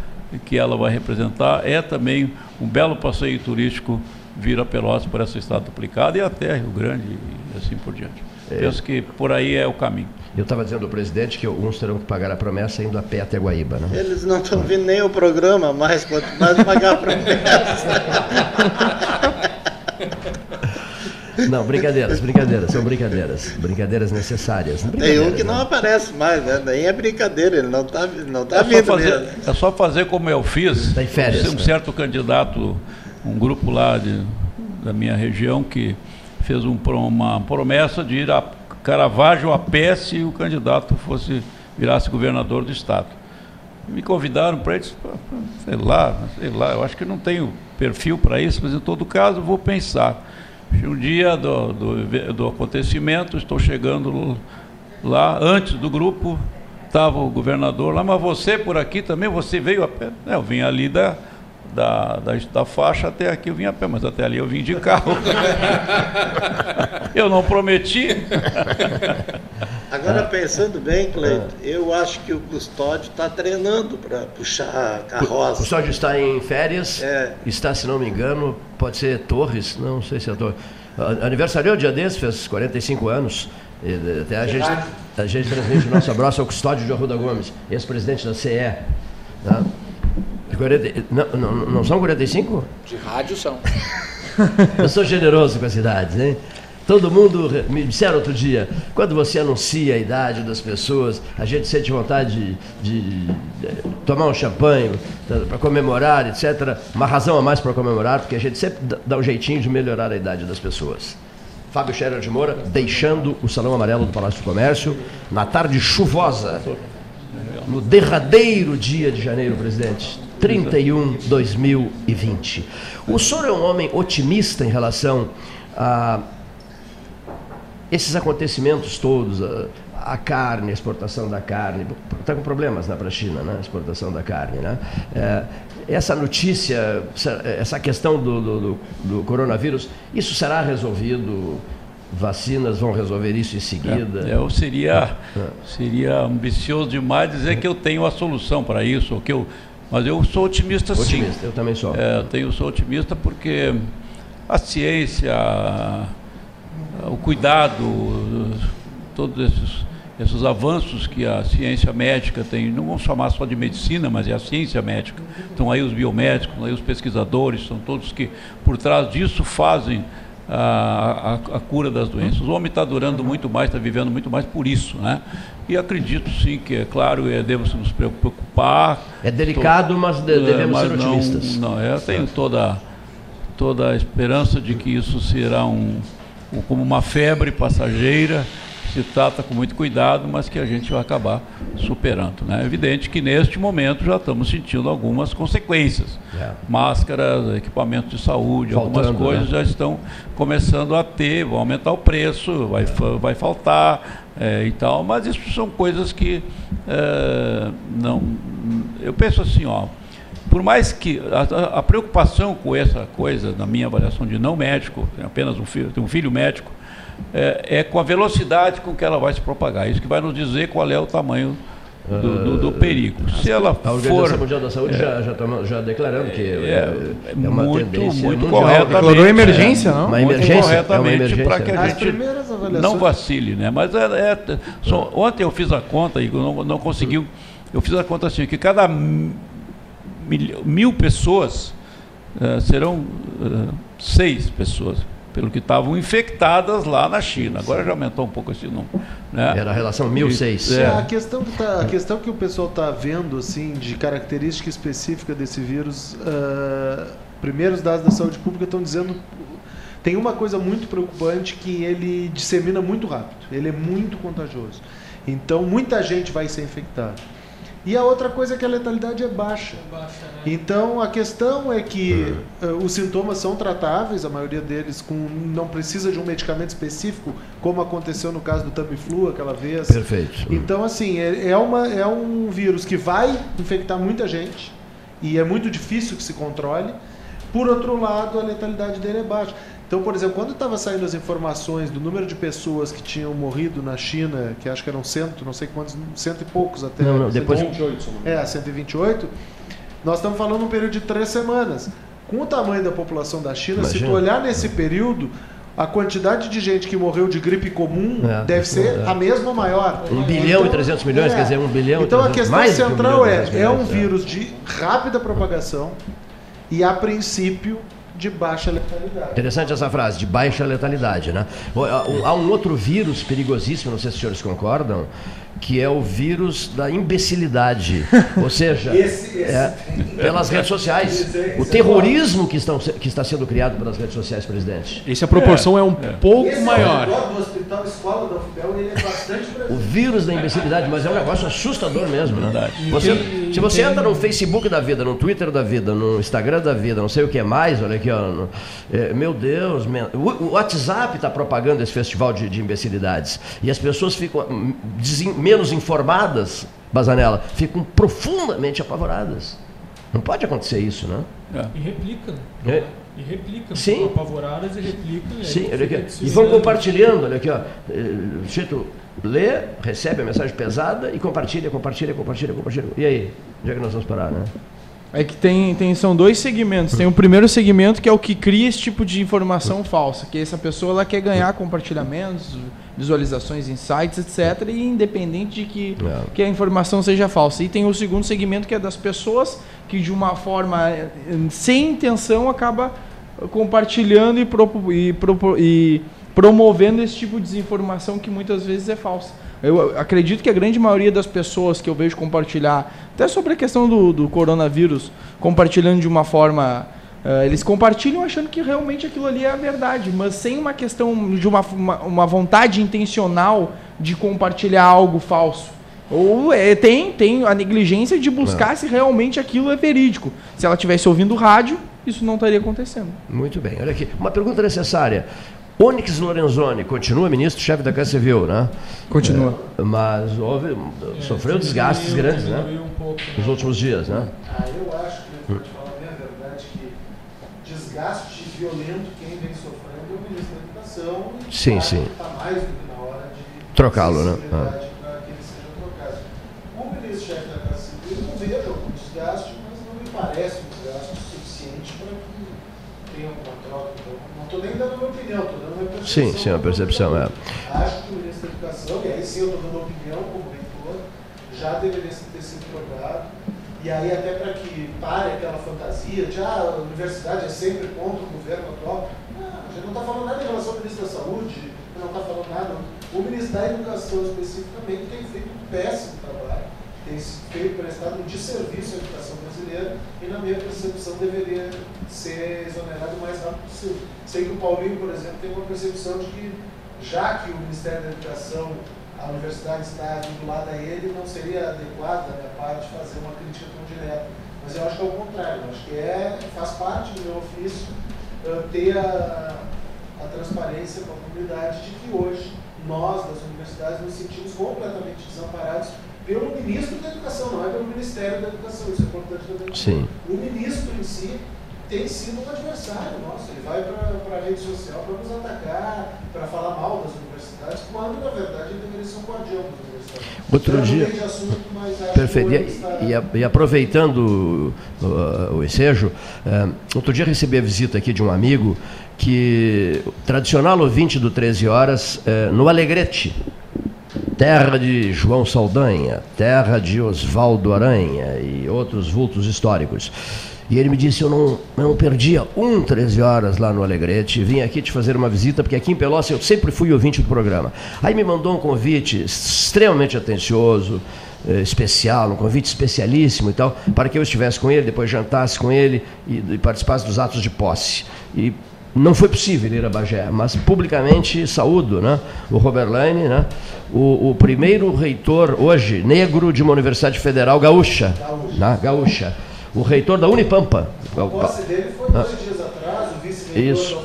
que ela vai representar, é também um belo passeio turístico vir a Pelotas por essa estrada duplicada e até Rio Grande e assim por diante. Penso que por aí é o caminho. Eu estava dizendo ao presidente que uns terão que pagar a promessa indo a pé até Guaíba. Né? Eles não estão vindo nem o programa mais, quanto mais pagar a promessa. Não, brincadeiras, brincadeiras, são brincadeiras. Brincadeiras necessárias. Tem um Brincadeiras, que não né? aparece mais, né? Nem é brincadeira, ele não está não tá É só, vindo fazer, mesmo. é só fazer como eu fiz. Tá em férias, um né? certo candidato, um grupo lá de, da minha região que fez um uma promessa de ir a Caravaggio a pé se o candidato fosse virasse governador do estado. Me convidaram para isso, sei lá, sei lá, eu acho que não tenho perfil para isso, mas em todo caso vou pensar. Um dia do, do, do acontecimento, estou chegando lá antes do grupo, estava o governador lá, mas você por aqui também, você veio a pé? É, eu vim ali da, da, da, da, faixa até aqui eu vim a pé, mas até ali eu vim de carro. eu não prometi. Agora, pensando bem, Cleiton, eu acho que o Custódio está treinando para puxar a carroça. O Custódio está em férias, é. está, se não me engano, pode ser Torres, não sei se é Torres. Aniversariou dia desse, fez 45 anos. Até a gente, a gente transmite o nosso abraço ao Custódio de Arruda Gomes, ex-presidente da CE. Tá? 40, não, não, não são 45? De rádio são. Eu sou generoso com as idades, hein? Todo mundo me disseram outro dia, quando você anuncia a idade das pessoas, a gente sente vontade de, de, de tomar um champanhe tá, para comemorar, etc. Uma razão a mais para comemorar, porque a gente sempre dá um jeitinho de melhorar a idade das pessoas. Fábio Scherer de Moura, deixando o Salão Amarelo do Palácio do Comércio, na tarde chuvosa, no derradeiro dia de janeiro, presidente. 31 2020. O senhor é um homem otimista em relação a esses acontecimentos todos, a, a carne, a exportação da carne, está com problemas né, para a China, né, a exportação da carne. Né? É, essa notícia, essa questão do, do, do, coronavírus, isso será resolvido? Vacinas vão resolver isso em seguida? É, eu seria, é. seria ambicioso demais dizer que eu tenho a solução para isso, ou que eu mas eu sou otimista, otimista sim. eu também sou. É, eu tenho, sou otimista porque a ciência, o cuidado, todos esses, esses avanços que a ciência médica tem, não vamos chamar só de medicina, mas é a ciência médica. Estão aí os biomédicos, estão aí os pesquisadores, são todos que por trás disso fazem a, a, a cura das doenças. O homem está durando muito mais, está vivendo muito mais por isso, né? E acredito sim que, é claro, é, devemos nos preocupar. É delicado, mas de, devemos mas ser otimistas. Não, eu tenho toda, toda a esperança de que isso será um, como uma febre passageira se trata com muito cuidado, mas que a gente vai acabar superando. Né? É evidente que neste momento já estamos sentindo algumas consequências. É. Máscaras, equipamentos de saúde, Faltando, algumas coisas né? já estão começando a ter, vão aumentar o preço, vai, vai faltar é, e tal, mas isso são coisas que é, não. Eu penso assim, ó, por mais que a, a, preocupação com essa coisa, na minha avaliação de não médico, tenho apenas um filho, tenho um filho médico, é, é, com a velocidade com que ela vai se propagar. Isso que vai nos dizer qual é o tamanho do, do, do perigo. Se ela a Organização for, Mundial da Saúde é, já, já, tá, já declarando que é, é uma muito, tendência muito corretamente. Declarou emergência, não? Uma emergência, corretamente é para que a gente não vacile, né? Mas é, é só, ontem eu fiz a conta e não, não conseguiu. Eu fiz a conta assim que cada mil, mil pessoas uh, serão uh, seis pessoas pelo que estavam infectadas lá na China. Agora já aumentou um pouco esse número. Né? Era a relação 1006. É. A, questão que tá, a questão que o pessoal está vendo assim de característica específica desse vírus, uh, primeiros dados da saúde pública estão dizendo tem uma coisa muito preocupante que ele dissemina muito rápido. Ele é muito contagioso. Então muita gente vai ser infectada. E a outra coisa é que a letalidade é baixa. É baixa né? Então a questão é que uh, os sintomas são tratáveis, a maioria deles com não precisa de um medicamento específico, como aconteceu no caso do Tamiflu aquela vez. Perfeito. Então assim é, é, uma, é um vírus que vai infectar muita gente e é muito difícil que se controle. Por outro lado, a letalidade dele é baixa. Então, por exemplo, quando estava saindo as informações do número de pessoas que tinham morrido na China, que acho que eram cento, não sei quantos, cento e poucos até. Não, não, depois 128, é, 128. Nós estamos falando um período de três semanas. Com o tamanho da população da China, Imagina. se tu olhar nesse período, a quantidade de gente que morreu de gripe comum é, deve ser é. a mesma maior. 1 bilhão então, e 300 milhões, é. quer dizer, 1 bilhão Então 300, a questão central um é, é um vírus de rápida propagação e a princípio de baixa letalidade. Interessante essa frase, de baixa letalidade, né? Há um outro vírus perigosíssimo, não sei se os senhores concordam, que é o vírus da imbecilidade. Ou seja, esse, esse. É, pelas redes sociais. Esse, o terrorismo que, estão, que está sendo criado pelas redes sociais, presidente. Essa proporção é, é um é. pouco esse maior. É escola da ele é bastante O vírus da imbecilidade, mas é um negócio assustador mesmo. Né? Você, se você entra no Facebook da vida, no Twitter da vida, no Instagram da vida, não sei o que mais, olha aqui, ó, no, é, meu Deus, o, o WhatsApp está propagando esse festival de, de imbecilidades. E as pessoas ficam hum, menos informadas Bazanella, ficam profundamente apavoradas. Não pode acontecer isso, né? É. E replicam. É. E replicam. Sim. Apavoradas e replicam. Sim, olha aqui. E vão compartilhando, olha aqui, ó. Eh, lê, recebe a mensagem pesada e compartilha, compartilha, compartilha, compartilha. E aí? Onde é que nós vamos parar, né? É que tem, tem, são dois segmentos. Tem o primeiro segmento que é o que cria esse tipo de informação falsa, que essa pessoa ela quer ganhar compartilhamentos, visualizações em sites, etc. E independente de que, é. que a informação seja falsa. E tem o segundo segmento que é das pessoas que de uma forma sem intenção acaba compartilhando e, pro, e, pro, e promovendo esse tipo de desinformação que muitas vezes é falsa. Eu acredito que a grande maioria das pessoas que eu vejo compartilhar, até sobre a questão do, do coronavírus, compartilhando de uma forma. Uh, eles compartilham achando que realmente aquilo ali é a verdade, mas sem uma questão de uma, uma, uma vontade intencional de compartilhar algo falso. Ou é, tem, tem a negligência de buscar é. se realmente aquilo é verídico. Se ela tivesse ouvindo rádio, isso não estaria acontecendo. Muito bem. Olha aqui, uma pergunta necessária. Onyx Lorenzoni continua ministro-chefe da Casa Civil, né? Continua. É, mas houve, sofreu desgastes grandes, né? Nos últimos dias, né? Ah, eu acho que, para te falar bem a verdade, que desgaste violento quem vem sofrendo é o ministro da Educação. Sim, sim. Está mais do que na hora de trocá-lo, né? Ah. para que ele seja trocado. Como ministro-chefe da Casa Civil, eu não vejo algum desgaste, mas não me parece um desgaste suficiente para que tenha alguma troca. Então, não estou nem dando minha opinião, estou Sim, sim, a percepção é. Acho que o ministro da Educação, e aí sim eu estou dando opinião como reitor, já deveria ter sido trocado. E aí até para que pare aquela fantasia de ah, a universidade é sempre contra o governo atual. Não, a gente não está falando nada em relação ao ministro da Saúde, não está falando nada. O ministro da Educação especificamente tem feito um péssimo trabalho tem feito prestado um desserviço à educação brasileira e, na minha percepção, deveria ser exonerado o mais rápido possível. Sei que o Paulinho, por exemplo, tem uma percepção de que, já que o Ministério da Educação, a universidade está vinculada a ele, não seria adequado da minha parte fazer uma crítica tão direta. Mas eu acho que é o contrário, eu acho que é, faz parte do meu ofício ter a, a transparência com a comunidade de que hoje nós, das universidades, nos sentimos completamente desamparados pelo ministro da Educação, não é pelo Ministério da Educação, isso é importante também. Sim. O ministro em si tem sido um adversário nosso, ele vai para a rede social para nos atacar, para falar mal das universidades, quando na verdade ele deveria ser um guardião das universidades. Outro então, dia. Assunto, Perfeito. E, e, e, aproveitando uh, o ensejo, uh, outro dia recebi a visita aqui de um amigo que, tradicional ouvinte do 13 Horas, uh, no Alegrete, terra de João Saldanha, terra de Oswaldo Aranha e outros vultos históricos. E ele me disse: Eu não, eu não perdia um 13 horas lá no Alegrete, vim aqui te fazer uma visita, porque aqui em Pelosa eu sempre fui ouvinte do programa. Aí me mandou um convite extremamente atencioso, eh, especial, um convite especialíssimo e tal, para que eu estivesse com ele, depois jantasse com ele e, e participasse dos atos de posse. E não foi possível ir a Bagé, mas publicamente saúdo né? o Robert Lane, né? o, o primeiro reitor hoje negro de uma universidade federal gaúcha. Gaúcha. Né? gaúcha. O reitor da Unipampa. A posse dele foi dois dias atrás, o vice-reitor. Isso.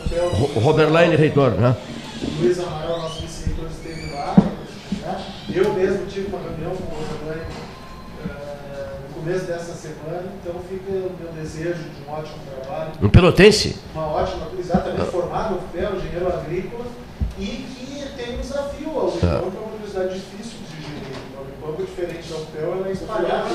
O Robert Lane, reitor. Né? Luiz Amaral, nosso vice-reitor, esteve lá. Né? Eu mesmo tive uma reunião com o Robert Lane uh, no começo dessa semana, então fica o meu desejo de um ótimo trabalho. Um pelotense? Uma ótima, exatamente, ah. formado no FPEL, engenheiro agrícola, e que tem um desafio. A Unipampa ah. é uma universidade difícil de gerir. A Unipampa, diferente da UFPEL, ela é espalhada.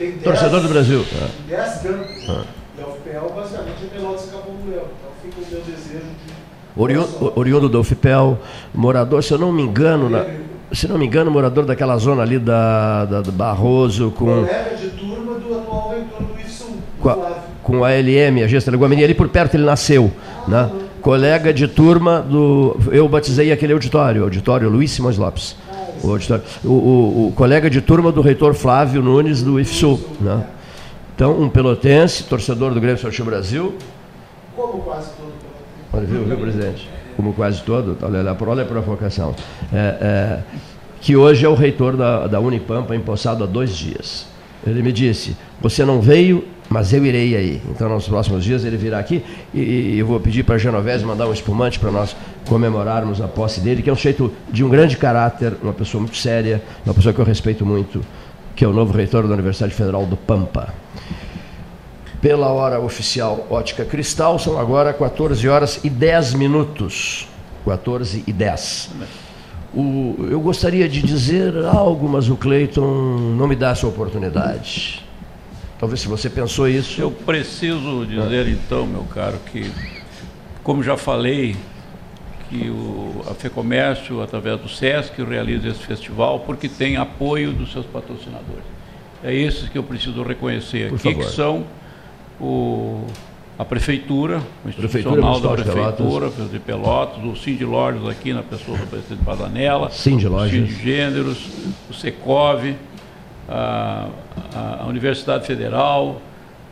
Tem Torcedor do Brasil. 10 é. campos. Ah. E a UFPEL, basicamente, é Pelotas e do. Então fica o meu desejo de. Oriundo, oriundo da UFPEL, morador, se eu não me engano, na, se não me engano, morador daquela zona ali da, da do Barroso, com. Colega de turma do atual reitor do IFSUM, com, a, com a ALM, a Gesta Leguamini, ali por perto ele nasceu. Ah, né? Colega de turma do. Eu batizei aquele auditório, auditório Luiz Simões Lopes. O, auditório, o, o, o, colega de turma do reitor Flávio Nunes do IFSU. Né? Então, um pelotense, torcedor do Grêmio Esportivo Brasil. Como quase todo. Olha, viu, viu, presidente? Como quase todo, olha, olha a provocação. É, é, que hoje é o reitor da, da Unipampa, empossado há dois dias. Ele me disse: Você não veio mas eu irei aí. Então, nos próximos dias, ele virá aqui e, eu vou pedir para Genovese mandar um espumante para nós comemorarmos a posse dele, que é um sujeito de um grande caráter, uma pessoa muito séria, uma pessoa que eu respeito muito, que é o novo reitor da Universidade Federal do Pampa. Pela hora oficial Ótica Cristal, são agora 14 horas e 10 minutos. 14 e 10. O, eu gostaria de dizer algo, mas o Cleiton não me dá essa oportunidade. Talvez se você pensou isso. Eu preciso dizer então, meu caro, que como já falei, que o, a FEComércio, através do SESC, realiza esse festival porque tem apoio dos seus patrocinadores. É esses que eu preciso reconhecer Por aqui, favor. que são o, a Prefeitura, o Prefeitura Institucional da Municipal de Prefeitura de Pelotas, o Cindy Lojas aqui na pessoa do presidente Padanella, Cindy o. Cindy Gêneros, o Secov, a, Universidade Federal,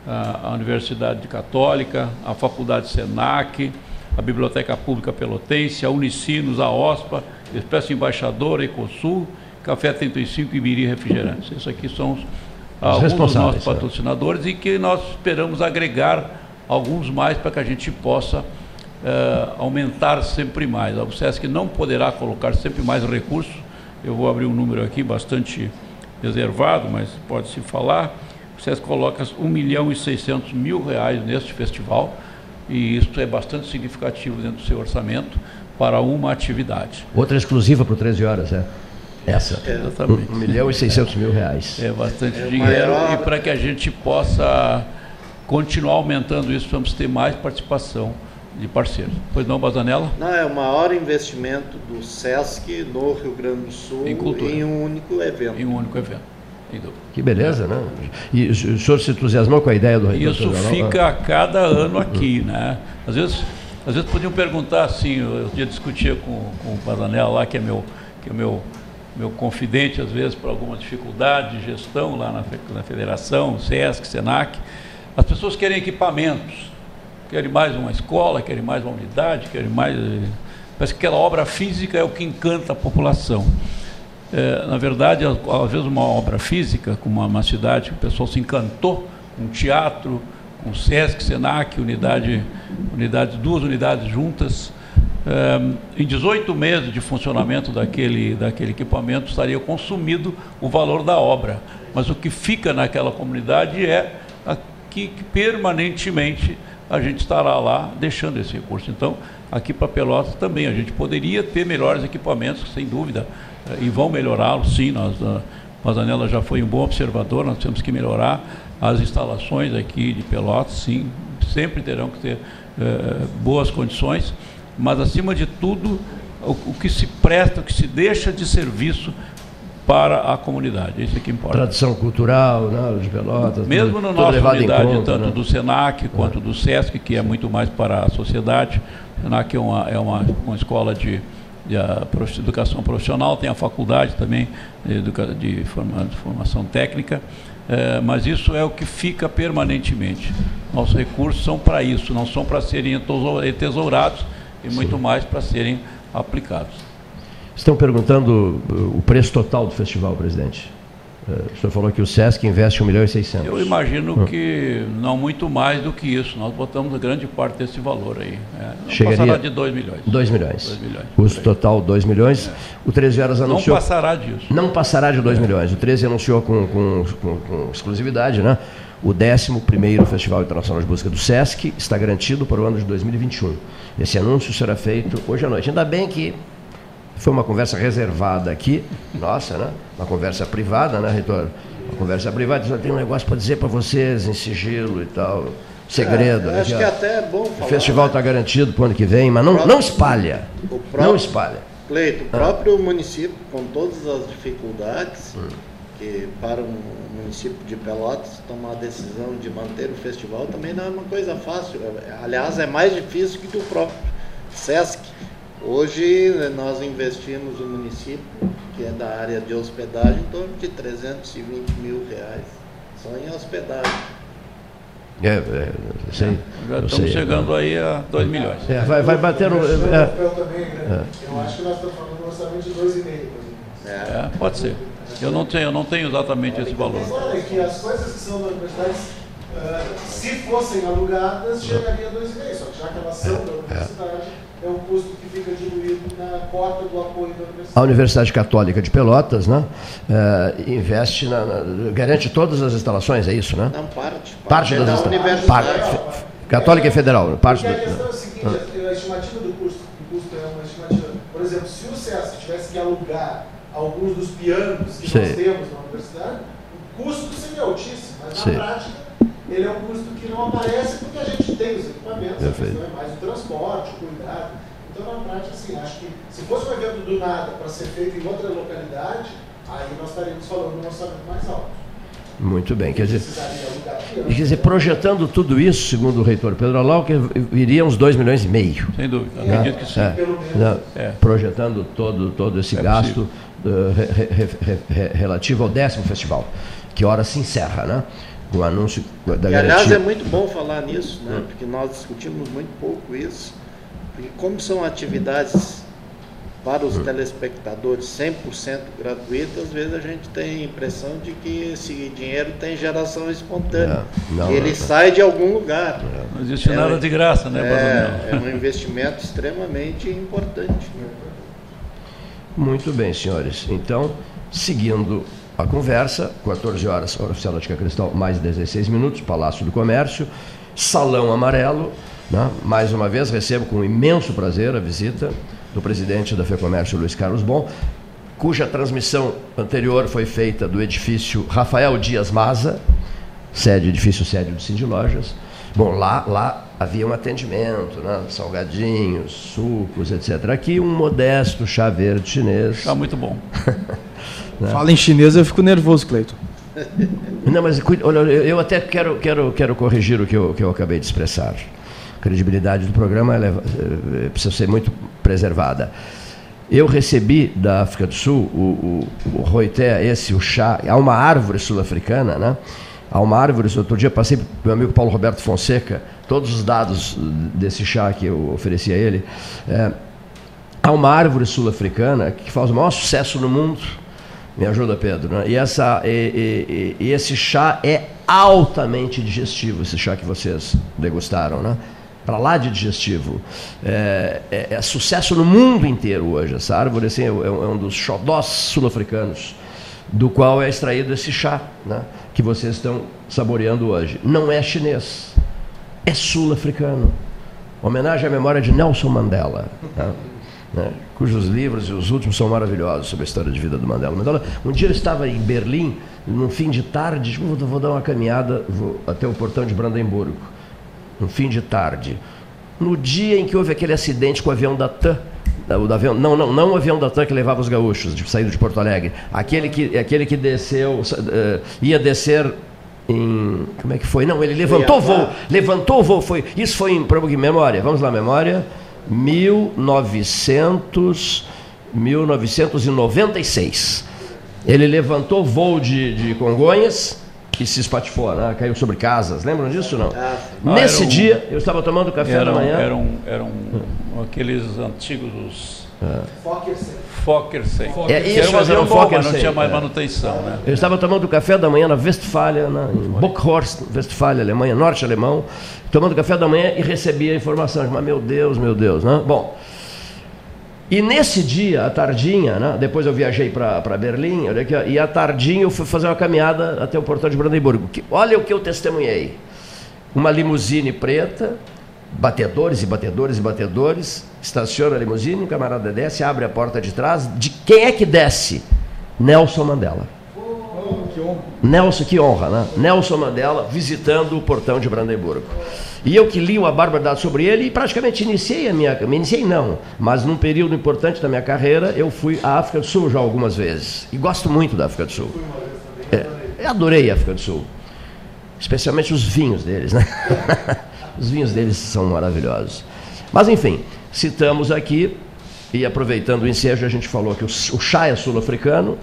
a, a Universidade Católica, a Faculdade Senac, a Biblioteca Pública Pelotense, a Unicinos, a OSPA, Expresso Embaixador, Ecosul, Café 35 e Miri Refrigerantes. Esses aqui são os, alguns dos nossos é. patrocinadores e que nós esperamos agregar alguns mais para que a gente possa eh, aumentar sempre mais. O SESC não poderá colocar sempre mais recursos. Eu vou abrir um número aqui bastante reservado, mas pode-se falar. O SESC coloca 1 milhão e 600 mil reais neste festival e isso é bastante significativo dentro do seu orçamento para uma atividade. Outra exclusiva para o 13 horas, é? Essa. Exatamente. 1 milhão e 600 mil reais. É bastante É dinheiro maior- e para que a gente possa continuar aumentando isso, vamos ter mais participação de parceiros. Pois não, Bazanella? Não, é o maior investimento do SESC no Rio Grande do Sul Em cultura. um único evento. Em um único evento. sem dúvida. Que beleza, né? E o senhor se entusiasmou com a ideia do reitor Isso fica a cada ano aqui, né? Às vezes, às vezes podiam perguntar assim, eu, eu ia discutir com, com o Paranel lá, que é meu, que é meu, meu confidente, às vezes, por alguma dificuldade de gestão lá na, na federação, SESC, SENAC. As pessoas querem equipamentos, querem mais uma escola, querem mais uma unidade, querem mais. eh, Parece que aquela obra física é o que encanta a população. É, na verdade, às vezes uma obra física, como uma, cidade que o pessoal se encantou com teatro, com Sesc, Senac, unidade, unidade, duas unidades juntas. É, em 18 meses de funcionamento daquele, daquele equipamento estaria consumido o valor da obra. Mas o que fica naquela comunidade é aqui que permanentemente a gente estará lá deixando esse recurso. Então, aqui para Pelotas também, a gente poderia ter melhores equipamentos, sem dúvida, eh, e vão melhorá-los, sim. Nós, a Mazanella já foi um bom observador, nós temos que melhorar as instalações aqui de Pelotas, sim, sempre terão que ter eh, boas condições, mas, acima de tudo, o, o que se presta, o que se deixa de serviço para a comunidade, isso é que importa. Tradição cultural, né, de Pelotas. Mesmo tudo- tudo nossa unidade, conta, tanto né? do SENAC quanto do SESC, que é muito mais para a sociedade. O SENAC é uma, é uma, uma escola de, de ah, educação profissional, tem a faculdade também de, de forma- de formação técnica, eh, mas isso é o que fica permanentemente. Nossos recursos são para isso, não são para serem entesourados e muito mais para serem aplicados. Estão perguntando uh, o preço total do festival, presidente. Uh, O senhor falou que o SESC investe 1 milhão e 600. Eu imagino Hum. que não muito mais do que isso. Nós botamos grande parte desse valor aí. É, não Chegaria- passará de 2 milhões. 2 milhões. 2 milhões. Custo total 2 milhões. O 13 Horas Não anunciou. passará disso. Não passará de 2 milhões. O 13 anunciou com, com- com- com exclusividade, né? O 11 Festival Internacional de Música do SESC está garantido para o ano de 2021. Esse anúncio será feito hoje à noite. Ainda bem que foi uma conversa reservada aqui, nossa, né? Uma conversa privada, né, reitor? Uma conversa privada. Só tem um negócio para dizer para vocês em sigilo e tal. Segredo. É, né? acho que até é bom O falar. festival está garantido para o ano que vem, mas não, não espalha. O próprio- Não espalha. Cleito, o Ah. próprio município, com todas as dificuldades, Hum. que para um município de Pelotas tomar a decisão de manter o festival também não é uma coisa fácil. Aliás, é mais difícil que do próprio SESC. Hoje né, nós investimos no município, que é da área de hospedagem, em torno de 320 mil reais só em hospedagem. É, é, sei. Já estamos sei. chegando aí a 2 milhões. É, vai, vai bater no. O é, europeu também, né? É. Eu acho que nós estamos falando de um orçamento de 2,5, por exemplo. É, pode ser. Eu não tenho, eu não tenho exatamente esse valor. Olha, que as coisas que são da universidade, ah, se fossem alugadas, chegaria a 2,5. Só que já que elas são da universidade, é o custo que fica diluído na cota do apoio da universidade. A Universidade Católica de Pelotas né, uh, investe, na, na, garante todas as instalações, é isso, né? Não, parte. Parte, parte das instalações. Parte, Católica e Federal. Parte Porque a questão é a seguinte, ah. a estimativa do custo, do custo é uma estimativa. Por exemplo, se o SESC tivesse que alugar alguns dos pianos que Sim. nós temos na universidade, o custo seria altíssimo, mas Sim. na prática ele é um custo que não aparece porque a gente tem os equipamentos, Perfeito. a questão é mais o transporte, o cuidado. Então, na prática, assim, acho que se fosse um evento do nada para ser feito em outra localidade, aí nós estaríamos falando de um orçamento mais alto. Muito bem. Quer dizer, quer dizer, projetando tudo isso, segundo o reitor Pedro Alau, que viria uns 2 milhões e meio. Sem dúvida, né? acredito que sim. É, né? é. Projetando todo, todo esse é gasto uh, re, re, re, relativo ao décimo festival, que hora se encerra, né? O anúncio da e, Aliás, garantia. é muito bom falar nisso, né? Hum. Porque nós discutimos muito pouco isso. Porque como são atividades para os telespectadores 100% gratuito, às vezes a gente tem a impressão de que esse dinheiro tem geração espontânea. É, não, ele não, sai de algum lugar. Não existe é nada de graça, né, é, é um investimento extremamente importante. Muito bem, senhores. Então, seguindo a conversa, 14 horas, hora oficial da Tica Cristal, mais 16 minutos, Palácio do Comércio, Salão Amarelo. Né? Mais uma vez, recebo com imenso prazer a visita do presidente da FEComércio, Luiz Carlos Bom, cuja transmissão anterior foi feita do edifício Rafael Dias Maza, sede, edifício sede do Cindy Lojas. Bom, lá, lá havia um atendimento, né? salgadinhos, sucos, etc. Aqui um modesto chá verde chinês. Chá muito bom. né? Fala em chinês, eu fico nervoso, Cleiton. Não, mas olha, eu até quero, quero, quero corrigir o que eu, que eu acabei de expressar credibilidade do programa ela, é, precisa ser muito preservada. Eu recebi da África do Sul o, o, o roité, esse, o chá, há uma árvore sul-africana, né? Há uma árvore, outro dia passei para meu amigo Paulo Roberto Fonseca, todos os dados desse chá que eu ofereci a ele. É, há uma árvore sul-africana que faz o maior sucesso no mundo. Me ajuda, Pedro. Né? E, essa, e, e, e esse chá é altamente digestivo, esse chá que vocês degustaram, né? para lá de digestivo. É, é, é, sucesso no mundo inteiro hoje. Essa árvore assim, é, é um dos xodós sul-africanos, do qual é extraído esse chá né, que vocês estão saboreando hoje. Não é chinês, é sul-africano. Homenagem à memória de Nelson Mandela. Né, né, cujos livros e os últimos são maravilhosos sobre a história de vida do Mandela. Mandela um dia eu estava em Berlim, no fim de tarde, vou, vou dar uma caminhada vou até o portão de Brandemburgo. No fim de tarde, no dia em que houve aquele acidente com o avião da TAM, o avião, não, não, não o avião da TAM que levava os gaúchos, de, saído de Porto Alegre, aquele que, aquele que desceu, uh, ia descer em, como é que foi? Não, ele levantou o voo, levantou o voo, foi, isso foi em memória, vamos lá, memória, 1900, 1996. Ele levantou o voo de, de Congonhas, que se espatifou, né? caiu sobre casas. Lembram disso não? Ah, Nesse um, dia, eu estava tomando café eram, da manhã. Eram, eram hum. aqueles antigos. É. Fockersey. É, isso, era um mas não tinha mais é. manutenção. Né? Eu estava tomando café da manhã na Westfália, na, em Bockhorst, Westfália, Alemanha, norte alemão, tomando café da manhã e recebi a informação. Mas, meu Deus, meu Deus. Né? Bom, e nesse dia, à tardinha, né, depois eu viajei para Berlim, aqui, e à tardinha eu fui fazer uma caminhada até o portão de Brandemburgo. Que, olha o que eu testemunhei. Uma limusine preta, batedores e batedores e batedores, estaciona a limusine, o camarada desce, abre a porta de trás. De quem é que desce? Nelson Mandela. Nelson, que honra, né? Nelson Mandela visitando o portão de Brandemburgo. E eu que li uma barbaridade sobre ele e praticamente iniciei a minha. Me iniciei não, mas num período importante da minha carreira eu fui à África do Sul já algumas vezes. E gosto muito da África do Sul. É, eu adorei a África do Sul. Especialmente os vinhos deles, né? os vinhos deles são maravilhosos. Mas enfim, citamos aqui, e aproveitando o ensejo, a gente falou que o, o chá é sul-africano,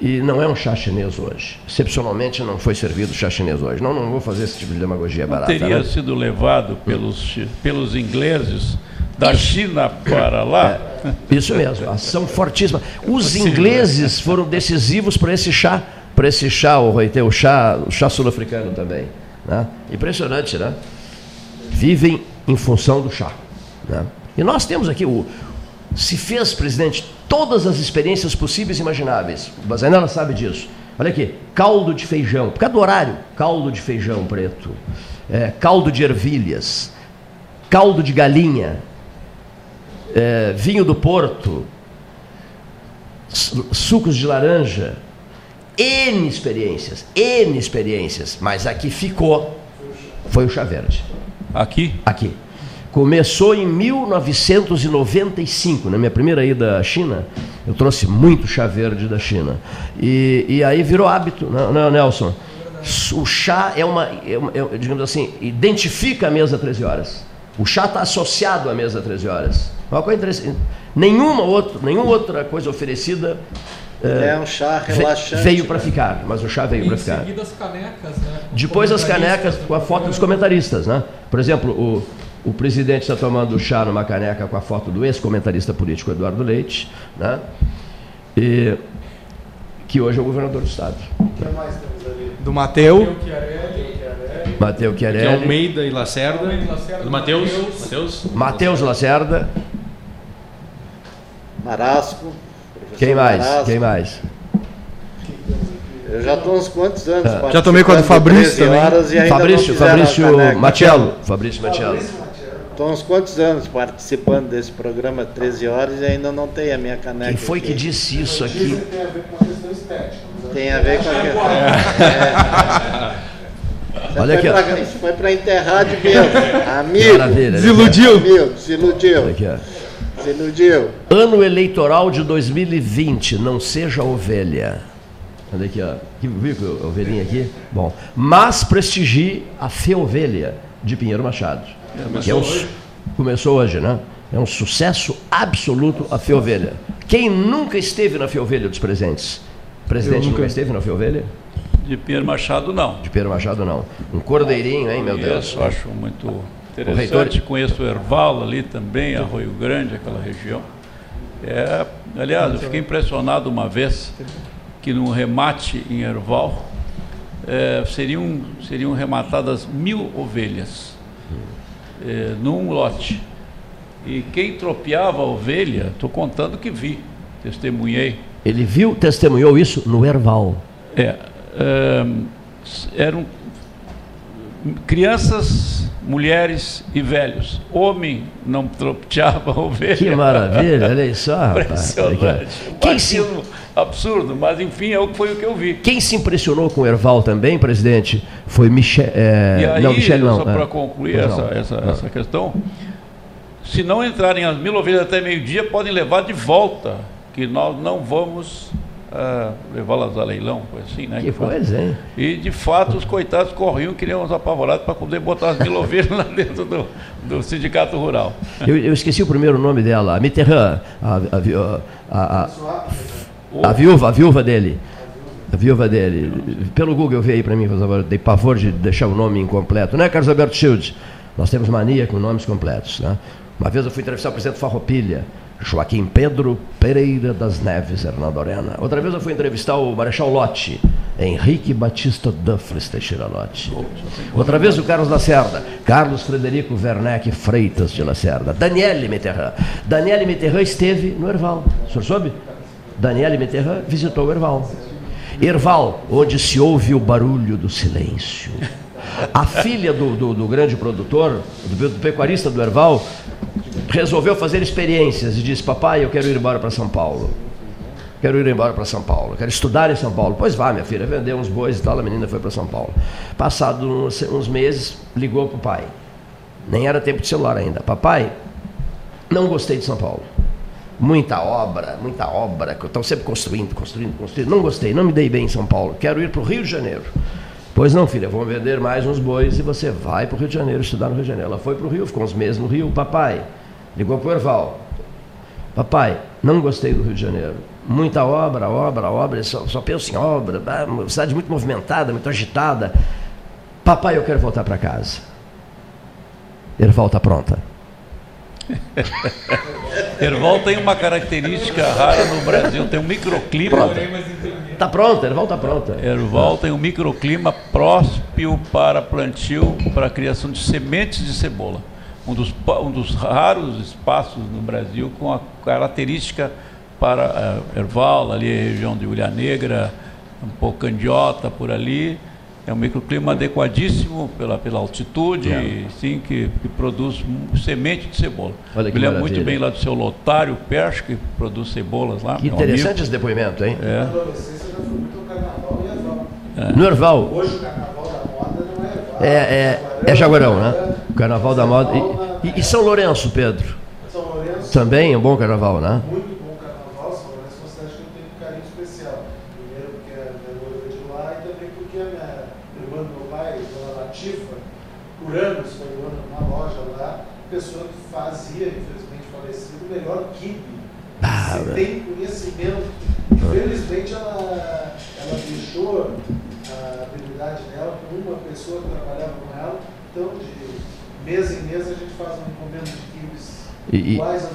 e não é um chá chinês hoje. Excepcionalmente não foi servido chá chinês hoje. Não, não vou fazer esse tipo de demagogia não barata. Teria sido levado pelos, pelos ingleses da China para lá? É, isso mesmo, ação fortíssima. Os ingleses foram decisivos para esse chá, para esse chá, o o chá, o chá sul-africano também. Né? Impressionante, né? Vivem em função do chá. Né? E nós temos aqui o. Se fez, presidente, todas as experiências possíveis e imagináveis. O Bazanella sabe disso. Olha aqui, caldo de feijão, por causa do horário, caldo de feijão preto, é, caldo de ervilhas, caldo de galinha, é, vinho do Porto, sucos de laranja, N experiências, N experiências, mas aqui ficou, foi o chá verde. Aqui? Aqui. Começou em 1995, na minha primeira ida à China, eu trouxe muito chá verde da China. E, e aí virou hábito, não, não Nelson? O chá é uma, é uma é, digamos assim, identifica a mesa 13 horas. O chá está associado à mesa 13 horas. Uma coisa interessante. Nenhuma, outro, nenhuma outra coisa oferecida é, é um chá relaxante. Veio para né? ficar, mas o chá veio para ficar. as canecas, né? Depois as canecas com a foto dos comentaristas, né? Por exemplo, o, o presidente está tomando chá numa caneca com a foto do ex-comentarista político Eduardo Leite, né? E, que hoje é o governador do estado. Do Mateu. Mateu Chiarelli. Que é Almeida e Lacerda. Do Mateus. Mateus. Mateus Lacerda. Marasco. Quem mais? Quem mais? Eu já estou uns quantos anos. Ah. Já tomei com a do Fabrício também. Fabrício, Fabrício Matiello. Fabrício Matiello. Estou uns quantos anos participando desse programa 13 horas e ainda não tenho a minha caneca. Quem foi aqui. que disse isso aqui? Tem a ver com uma questão estética. Tem a ver com a questão. É. Olha aqui. Pra, isso foi para enterrar de mesmo. Amigo. Maravilha. Desiludiu. Amigo, desiludiu. Aqui, ó. Desiludiu. Ano eleitoral de 2020, não seja ovelha. Olha aqui, ó. Viu a ovelhinha aqui? Bom. Mas prestigie a Fê Ovelha de Pinheiro Machado. É, começou, é um, hoje. começou hoje, né? É um sucesso absoluto a Fê Ovelha. Quem nunca esteve na Fê Ovelha dos presentes? O presidente nunca... nunca esteve na Fê Ovelha? De Pinheiro Machado, não. De Pinheiro Machado, não. Um cordeirinho, hein, meu Deus? Eu acho muito interessante. O. Conheço o Erval ali também, Arroio Grande, aquela região. É, aliás, eu fiquei impressionado uma vez que no remate em Erval é, seriam, seriam rematadas mil ovelhas é, num lote. E quem tropeava a ovelha, estou contando que vi, testemunhei. Ele viu, testemunhou isso no Erval. É, é eram crianças, mulheres e velhos. Homem não tropeava ovelha. Que maravilha, olha só. Impressionante. Quem se... absurdo, mas enfim, é foi o que eu vi. Quem se impressionou com o Erval também, presidente, foi Michel. É... E aí, não, Michel não. Só para é. concluir essa, essa, essa questão, se não entrarem as mil ovelhas até meio-dia, podem levar de volta, que nós não vamos uh, levá-las a leilão, assim, né? Que coisa, hein? E de fato os coitados corriam, queriam uns apavorados para poder botar as mil ovelhas lá dentro do, do sindicato rural. Eu, eu, esqueci o primeiro nome dela, a Mitterrand, a, a, a, a, viúva, a viúva dele. A viúva dele. Pelo Google veio aí para mim, favor, dei pavor de deixar o nome incompleto, né, Carlos Alberto Schildes? Nós temos mania com nomes completos, né? Uma vez eu fui entrevistar o presidente Farroupilha, Joaquim Pedro Pereira das Neves Hernando Arena. Outra vez eu fui entrevistar o Marechal Lotti, Henrique Batista Duffles Teixeira Lotti. Outra vez o Carlos Lacerda, Carlos Frederico Werneck Freitas de Lacerda, Daniele Mitterrand. Daniele Mitterrand esteve no Erval, o senhor soube? Daniele Mitterrand visitou o Erval. Erval, onde se ouve o barulho do silêncio. A filha do, do, do grande produtor, do, do pecuarista do Erval, resolveu fazer experiências e disse: Papai, eu quero ir embora para São Paulo. Quero ir embora para São Paulo, quero estudar em São Paulo. Pois vá, minha filha, vendeu uns bois e tal. A menina foi para São Paulo. Passado uns, uns meses, ligou para o pai. Nem era tempo de celular ainda. Papai, não gostei de São Paulo. Muita obra, muita obra. Estão sempre construindo, construindo, construindo. Não gostei, não me dei bem em São Paulo. Quero ir para o Rio de Janeiro. Pois não, filha, vão vender mais uns bois e você vai para o Rio de Janeiro estudar no Rio de Janeiro. Ela foi para o Rio, ficou uns meses no Rio. Papai, Ligou para o Erval. Papai, não gostei do Rio de Janeiro. Muita obra, obra, obra, só, só penso em obra, uma cidade muito movimentada, muito agitada. Papai, eu quero voltar para casa. Erval está pronta. Erval tem uma característica rara no Brasil, tem um microclima. Está pronta, Erval está pronta. Erval tem um microclima prósprio para plantio, para a criação de sementes de cebola um dos, um dos raros espaços no Brasil com a característica para uh, Erval, ali a região de Ulha Negra, um pouco Candiota por ali. É um microclima adequadíssimo pela, pela altitude, é. sim, que, que, produz semente de cebola. Olha que Me lembro muito bem lá do seu Lotário Perche, que produz cebolas lá. Que interessante amigo. esse depoimento, hein? É. É. No Erval. Hoje o carnaval é. É, é, Jaguarão, né? O carnaval da moda. E, e, e São Lourenço, Pedro? São Lourenço. Também é um bom carnaval, né? Muito por anos foi numa loja lá, pessoa que fazia, infelizmente falecido, o melhor kibe. Ah, Você tem conhecimento. Infelizmente ela, ela deixou a habilidade dela com uma pessoa que trabalhava com ela, então de mês em mês a gente faz uma encomenda de kibes e, iguais da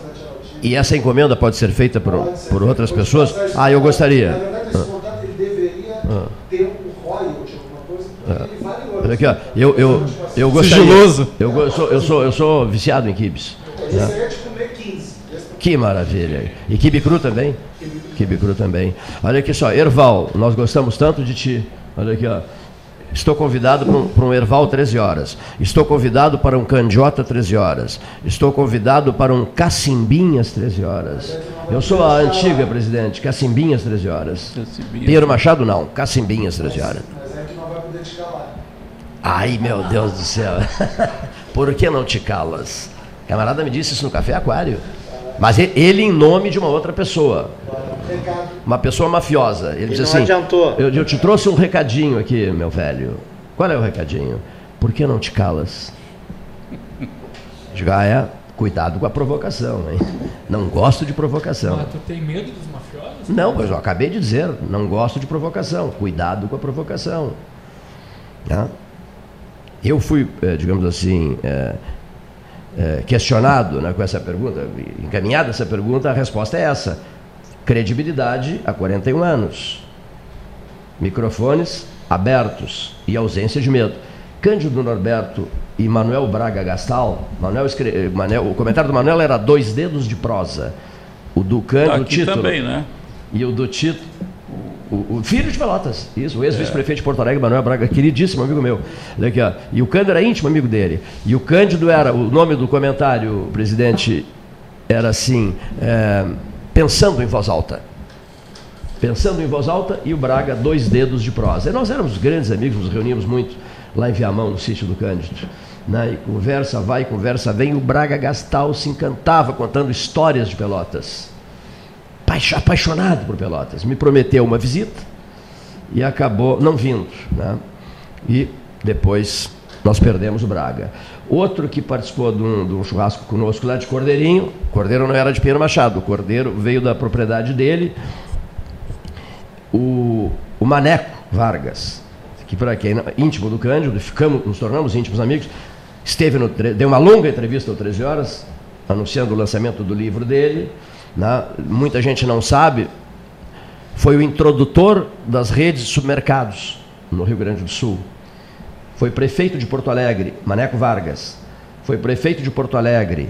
E essa encomenda pode ser feita por, ser por outras pessoas? Ah, eu gostaria. Na verdade, esse ah. contato ele deveria ah. ter um royalty, alguma coisa, porque ah. ele vale ouro. Aqui, ó, eu, eu, eu gostaria. Sigiloso. Eu, eu, sou, eu, sou, eu sou viciado em kibs. Esse né? é de comer 15. Que maravilha. E kibe cru também? Kibe cru também. Olha aqui só, Erval, nós gostamos tanto de ti. Olha aqui, ó. Estou convidado para um, Erval 13 horas. Estou convidado para um Candiota 13 horas. Estou convidado para um Cacimbinhas 13 horas. Eu sou a antiga presidente, Cacimbinhas 13 horas. Pinheiro Machado não, Cacimbinhas 13 horas. Mas é que não vai poder te calar. Ai, meu Deus do céu. Por que não te calas? camarada me disse isso no Café Aquário. Mas ele em nome de uma outra pessoa. Uma pessoa mafiosa. Ele diz assim: eu, eu te trouxe um recadinho aqui, meu velho. Qual é o recadinho? Por que não te calas? Digo, ah, é? Cuidado com a provocação, hein? Não gosto de provocação. Mas tu tem medo dos mafiosos? Não, pois eu acabei de dizer, não gosto de provocação. Cuidado com a provocação. Tá? Eu fui, eh, digamos assim, é, é, questionado né, com essa pergunta, encaminhada essa pergunta, a resposta é essa: credibilidade há 41 anos, microfones abertos e ausência de medo. Cândido Norberto e Manuel Braga Gastal, Manuel escre... Manuel, o comentário do Manuel era dois dedos de prosa. O do Cândido, o título. também, né? E o do título, o, o, filho de Pelotas, isso, o ex-vice-prefeito de Porto Alegre, Manuel Braga, queridíssimo amigo meu. Aqui, ó. E o Cândido era íntimo amigo dele. E o Cândido era, o nome do comentário, presidente, era assim, é, pensando em voz alta. Pensando em voz alta e o Braga, dois dedos de prosa. E nós éramos grandes amigos, nos reuníamos muito lá em Viamão, no sítio do Cândido. Né? E conversa vai, conversa vem. O Braga Gastal se encantava contando histórias de Pelotas apaixonado por Pelotas. Me prometeu uma visita e acabou não vindo. Né? E depois nós perdemos o Braga. Outro que participou de um, de um, churrasco conosco lá de Cordeirinho, Cordeiro não era de Pinheiro Machado, o Cordeiro veio da propriedade dele, o, o Maneco Vargas, que para quem íntimo do Cândido, ficamos, nos tornamos íntimos amigos, esteve no, deu uma longa entrevista ao 13 horas, anunciando o lançamento do livro dele, né? muita gente não sabe, foi o introdutor das redes de supermercados no Rio Grande do Sul. Foi prefeito de Porto Alegre, Maneco Vargas. Foi prefeito de Porto Alegre.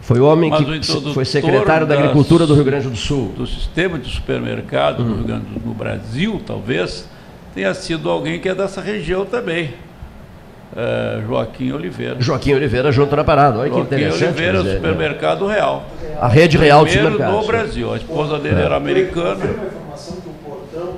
Foi o homem Mas que foi secretário da Agricultura do Rio Grande do Sul. Do sistema de supermercado hum. no, Rio Grande do, no Brasil, talvez, tenha sido alguém que é dessa região também. É, Joaquim Oliveira. Joaquim Oliveira junto na parada. Olha Joaquim que interessante. Oliveira, dizer, supermercado é. real. A rede real de supermercados. no Brasil. A esposa dele é. era americana. Tem uma informação que o portão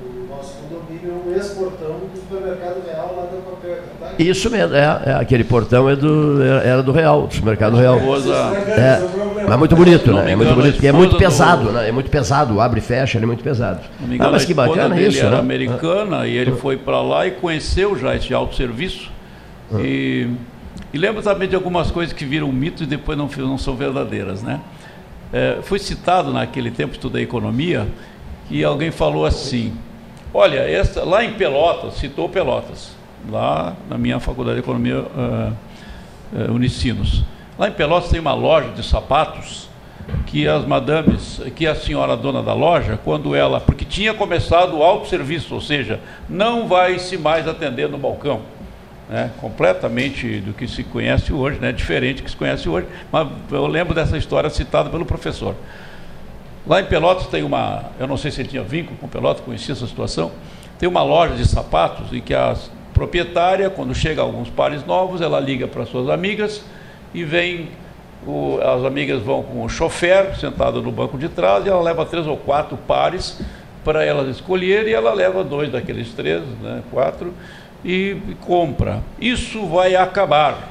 do nosso condomínio é um ex-portão do supermercado real lá da Papel. Tá? Isso mesmo, é, é, aquele portão é do, era do Real, do supermercado Real. É, mas é muito bonito, né? É muito bonito, porque é muito pesado, do... né? É muito pesado, abre e fecha, ele é muito pesado. Engano, ah, mas que bacana isso, era né? americana e ele foi para lá e conheceu já esse autosserviço e, e lembro também de algumas coisas que viram mito e depois não, não são verdadeiras. Né? É, foi citado naquele tempo, estudei economia, que alguém falou assim: olha, essa, lá em Pelotas, citou Pelotas, lá na minha faculdade de economia uh, uh, Unicinos. Lá em Pelotas tem uma loja de sapatos que as madames, que a senhora dona da loja, quando ela, porque tinha começado o autosserviço, ou seja, não vai se mais atender no balcão né, completamente do que se conhece hoje, né, diferente do que se conhece hoje, mas eu lembro dessa história citada pelo professor. Lá em Pelotas tem uma, eu não sei se ele tinha vínculo com Pelotas, conhecia essa situação, tem uma loja de sapatos em que a proprietária, quando chega alguns pares novos, ela liga para suas amigas e vem, o, as amigas vão com o chofer sentado no banco de trás e ela leva três ou quatro pares para elas escolherem e ela leva dois daqueles três, né, quatro, e compra. Isso vai acabar.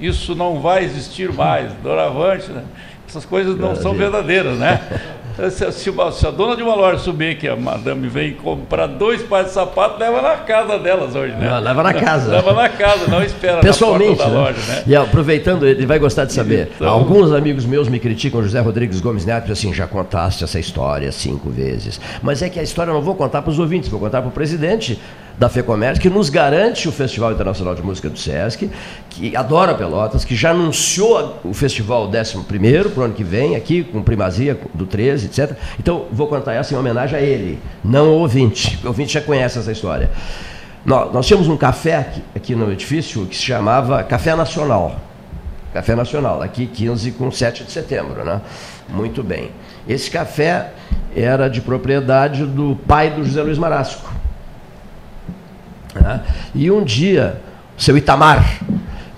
Isso não vai existir mais. Doravante, né? essas coisas não são verdadeiras, né? Se, se, se, a dona de uma loja subir que a madame vem comprar dois pares de sapato, leva na casa delas hoje, né? Não, leva na casa. leva na casa, não espera Pessoalmente, na né? loja, né? E aproveitando, ele vai gostar de saber. Então... Alguns amigos meus me criticam, José Rodrigues Gomes Neto, assim, já contaste essa história cinco vezes. Mas é que a história eu não vou contar para os ouvintes, vou contar para o presidente da FEComércio, que nos garante o Festival Internacional de Música do SESC, que adora Pelotas, que já anunciou o festival 11 para o ano que vem, aqui, com primazia do 13, etc. Então, vou contar essa em homenagem a ele, não ao ouvinte. O ouvinte já conhece essa história. Nós, nós tínhamos um café aqui, aqui no edifício que se chamava Café Nacional. Café Nacional, aqui 15 com 7 de setembro, né? Muito bem. Esse café era de propriedade do pai do José Luiz Marasco né? E um dia, seu Itamar,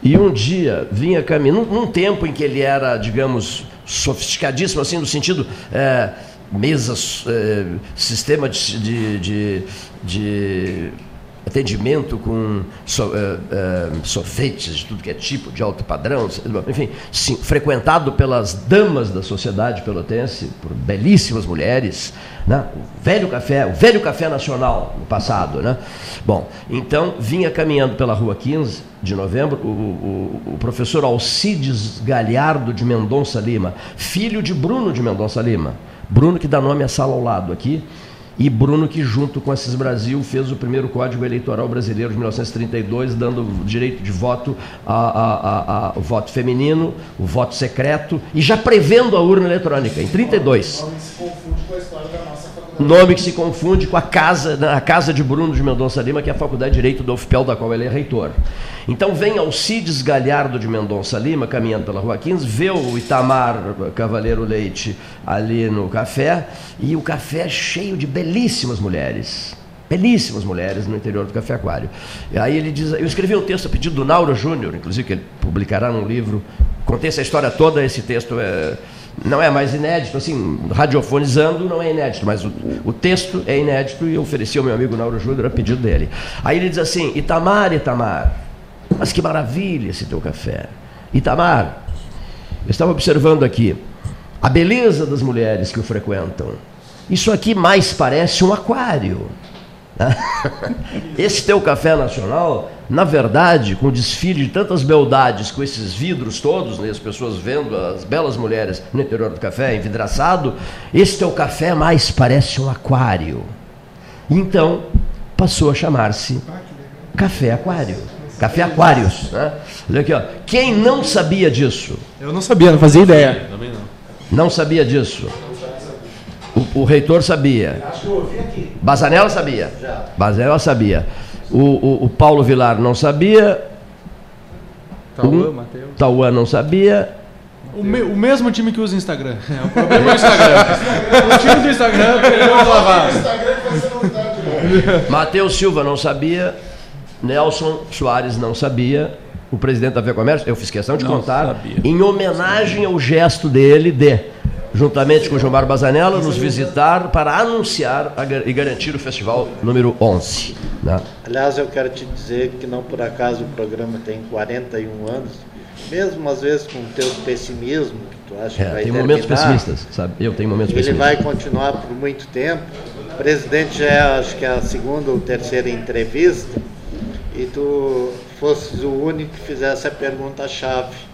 e um dia vinha caminhando, num, tempo em que ele era, digamos, sofisticadíssimo, assim, no sentido. É, mesas, é, sistema de, de, de, de atendimento com so, uh, uh, sofetes de tudo que é tipo, de alto padrão, enfim, sim, frequentado pelas damas da sociedade pelotense, por belíssimas mulheres, né? o velho café, o velho café nacional no passado. Né? Bom, então vinha caminhando pela rua 15 de novembro o, o, o professor Alcides Galhardo de Mendonça Lima, filho de Bruno de Mendonça Lima. Bruno que dá nome à sala ao lado aqui, e Bruno, que junto com Assis Brasil fez o primeiro Código Eleitoral Brasileiro de 1932, dando direito de voto ao voto feminino, o voto secreto, e já prevendo a urna eletrônica, em 32. Nome que se confunde com a casa, a casa de Bruno de Mendonça Lima, que é a Faculdade de Direito do UFPEL, da qual ele é reitor. Então vem Alcides Galhardo de Mendonça Lima, caminhando pela Rua 15, vê o Itamar Cavaleiro Leite ali no café, e o café cheio de belíssimas mulheres. Belíssimas mulheres no interior do Café Aquário. E aí ele diz, eu escrevi um texto a pedido do Nauro Júnior, inclusive que ele publicará num livro. Contei essa história toda, esse texto é não é mais inédito, assim, radiofonizando não é inédito, mas o, o texto é inédito e eu ofereci ao meu amigo Nauro Júnior a pedido dele. Aí ele diz assim: Itamar, Itamar, mas que maravilha esse teu café. Itamar, eu estava observando aqui a beleza das mulheres que o frequentam. Isso aqui mais parece um aquário. Esse teu café nacional, na verdade, com o desfile de tantas beldades, com esses vidros todos, né, as pessoas vendo as belas mulheres no interior do café, envidraçado, esse teu café mais parece um aquário. Então, passou a chamar-se Café Aquário. Café Aquários. Né? Olha aqui, ó. Quem não sabia disso? Eu não sabia, não fazia ideia. Também não. Não sabia disso. O, o, reitor sabia. Acho que eu ouvi aqui. Bazanella sabia. Já. Bazanella sabia. O, o, o Paulo Vilar não sabia. Tauã, Matheus. Tauã não sabia. O, me, o, mesmo time que usa Instagram. É, o problema é o Instagram. o time do Instagram perdeu a lavada. Matheus Silva não sabia. Nelson Soares não sabia. O presidente da Comércio, eu fiz questão de não contar, sabia. em homenagem ao gesto dele de juntamente com Gilmar Bazanella, nos visitar para anunciar e garantir o festival número 11. Né? Aliás, eu quero te dizer que não por acaso o programa tem 41 anos, mesmo às vezes com o teu pessimismo, que tu acha é, que vai tem momentos pessimistas, sabe? Eu tenho momentos ele pessimistas. Ele vai continuar por muito tempo. O presidente já é, acho que é a segunda ou terceira entrevista, e tu fosses o único que fizesse a pergunta-chave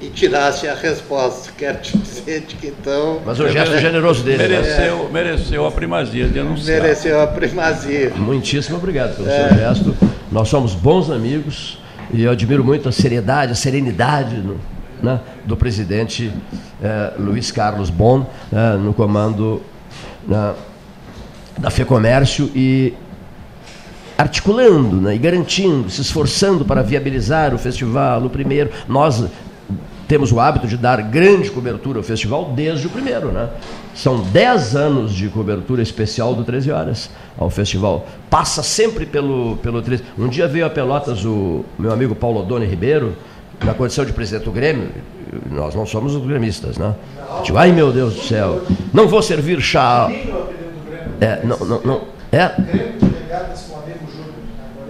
e tirasse a resposta. Quero te dizer de que então. Mas o gesto generoso dele. Né? Mereceu, né? mereceu a primazia de anunciar. Mereceu a primazia. Muitíssimo obrigado pelo é. seu gesto. Nós somos bons amigos e eu admiro muito a seriedade, a serenidade no, né, do presidente eh, Luiz Carlos Bon né, no comando né, da FEComércio e articulando né, e garantindo, se esforçando para viabilizar o festival, o primeiro. Nós temos o hábito de dar grande cobertura ao festival desde o primeiro, né? São 10 anos de cobertura especial do 13 Horas ao festival. Passa sempre pelo, pelo 13. Um dia veio a Pelotas o meu amigo Paulo Odone Ribeiro, na condição de presidente do Grêmio, nós não somos os gremistas, né? Tipo, ai meu Deus do céu, não vou servir chá. É, não, não, não. É?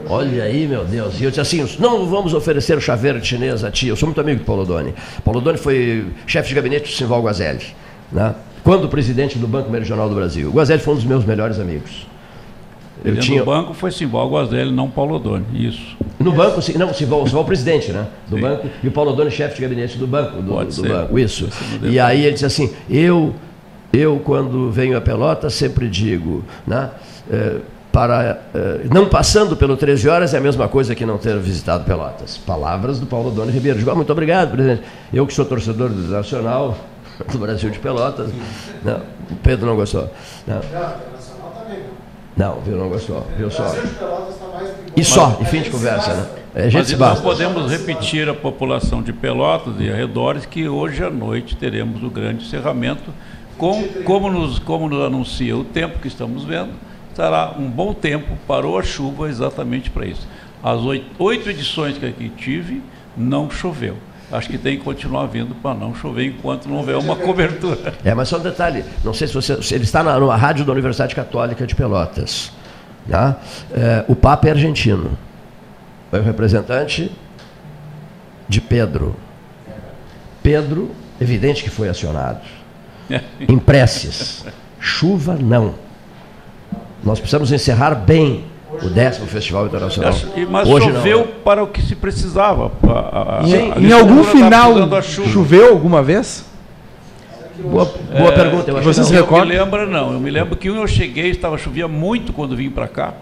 Olha aí, meu Deus. E eu disse assim: não vamos oferecer chá verde chinês a ti. Eu sou muito amigo do Paulo Doni. Paulo Doni foi chefe de gabinete do Simval Guazelli, né? quando presidente do Banco Meridional do Brasil. O Guazelli foi um dos meus melhores amigos. Eu tinha... No banco foi Simval Guazelli, não Paulo Doni. Isso. No banco, não, Simval, Simval presidente, né? Do Sim. banco, e o Paulo Doni, chefe de gabinete do banco. Do, Pode do ser. banco, isso. E aí ele disse assim: eu, eu quando venho a Pelota, sempre digo, né? É, para eh, não passando pelo 13 horas é a mesma coisa que não ter visitado Pelotas. Palavras do Paulo Doni Ribeiro. Digo, ah, muito obrigado, presidente. Eu que sou torcedor do Nacional, do Brasil de Pelotas. Não, o Pedro não gostou. Não. Não, viu, não gostou. Viu só. E só, e fim de conversa, né? É, a gente Mas não podemos repetir a população de Pelotas e arredores que hoje à noite teremos o grande encerramento, com, como, nos, como nos anuncia o tempo que estamos vendo, estará um bom tempo, parou a chuva exatamente para isso. As oito, oito edições que aqui tive, não choveu. Acho que tem que continuar vindo para não chover enquanto não houver uma cobertura. É, mas só um detalhe, não sei se você. Se ele está na, na rádio da Universidade Católica de Pelotas. Tá? É, o Papa é argentino. É o representante de Pedro. Pedro, evidente que foi acionado. Em preces. Chuva não. Nós precisamos encerrar bem o décimo Festival Internacional. Mas Hoje choveu não. para o que se precisava. A, a, Sim, a, em algum final choveu alguma vez? Boa, boa é, pergunta. Eu Você se recorda? Eu me lembro, não. Eu me lembro que eu cheguei, estava chovia muito quando vim para cá.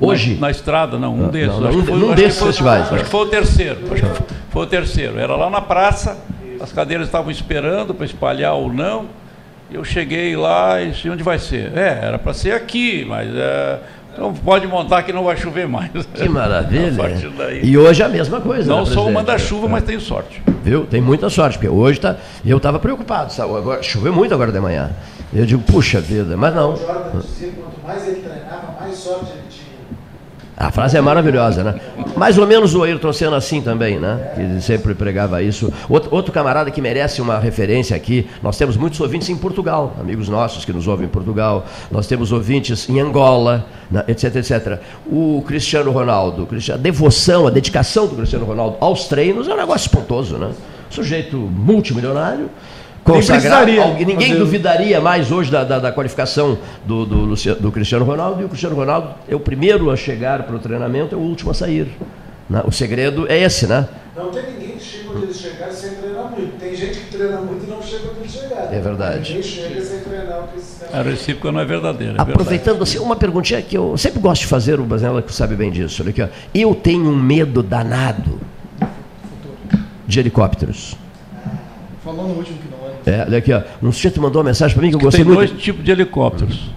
Hoje? Na, na, estrada, não, um desses. Não, não, um, foi, um desses foi, festivais. Acho que foi o terceiro. Acho que foi o terceiro. Era lá na praça, as cadeiras estavam esperando para espalhar ou não. Eu cheguei lá e disse, onde vai ser? É, era para ser aqui, mas é, então pode montar que não vai chover mais. Que maravilha. e hoje é a mesma coisa. Não né, sou uma da chuva, mas tenho sorte. Viu? Tem muita sorte, porque hoje tá. Eu estava preocupado, sabe? Agora, choveu muito agora de manhã. Eu digo, puxa vida, mas não. O Jordan dizia quanto mais ele treinava, mais sorte ele tinha. A frase é maravilhosa, né? Mais ou menos o Ayrton Senna assim também, né? Que sempre pregava isso. Outro, outro, camarada que merece uma referência aqui, nós temos muitos ouvintes em Portugal, amigos nossos que nos ouvem em Portugal, nós temos ouvintes em Angola, né? etc, etc. O Cristiano Ronaldo, a devoção, a dedicação do Cristiano Ronaldo aos treinos é um negócio espantoso, né? Sujeito multimilionário, consagrar. Ninguém, ninguém duvidaria mais hoje da, da, da qualificação do, do, do, Cristiano Ronaldo. E o Cristiano Ronaldo é o primeiro a chegar para o treinamento, é o último a sair. Né? O segredo é esse, né? Não tem ninguém que chega onde ele chegar sem treinar muito. Tem gente que treina muito e não chega onde ele chegar. É verdade. Ninguém chega sem treinar o que sistema. A recíproca não é verdadeira. É Aproveitando verdade. assim, uma perguntinha que eu sempre gosto de fazer, o Basanella que sabe bem disso. Olha aqui, ó. Eu tenho um medo danado de helicópteros. Falou no último é, olha aqui, ó. Um sujeito mandou uma mensagem para mim que eu gostei Tem muito. Tem dois tipos de helicópteros.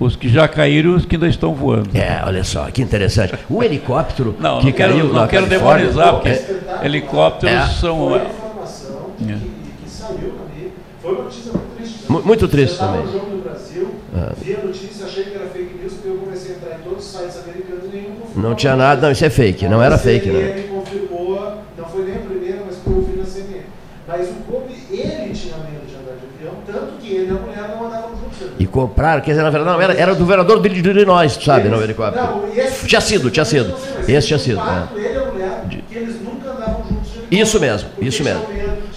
Os que já caíram e os que ainda estão voando. É, olha só, que interessante. O helicóptero não, que não caiu quero, Não quero demonizar, porque é, helicópteros é. são... Foi a informação que, é. que, saiu ali. Foi uma notícia muito triste. Muito triste também. Eu no jogo do Brasil, ah. vi a notícia, achei que era fake news, porque eu comecei a entrar em todos os sites americanos e nenhum. Não tinha nada, não, isso é fake, não era fake, né? Ele confirmou, não foi nem a primeira, mas foi o na CNN. Mas o Kobe, ele tinha medo de andar de avião, tanto que ele e a mulher não andavam juntos. E compraram, quer dizer, na verdade não, era, era do vereador de Illinois, sabe, no helicóptero. Não, esse, tinha sido, tinha sido. Esse tinha sido. É. Ele e a mulher, que eles nunca andavam juntos Isso mesmo, isso mesmo.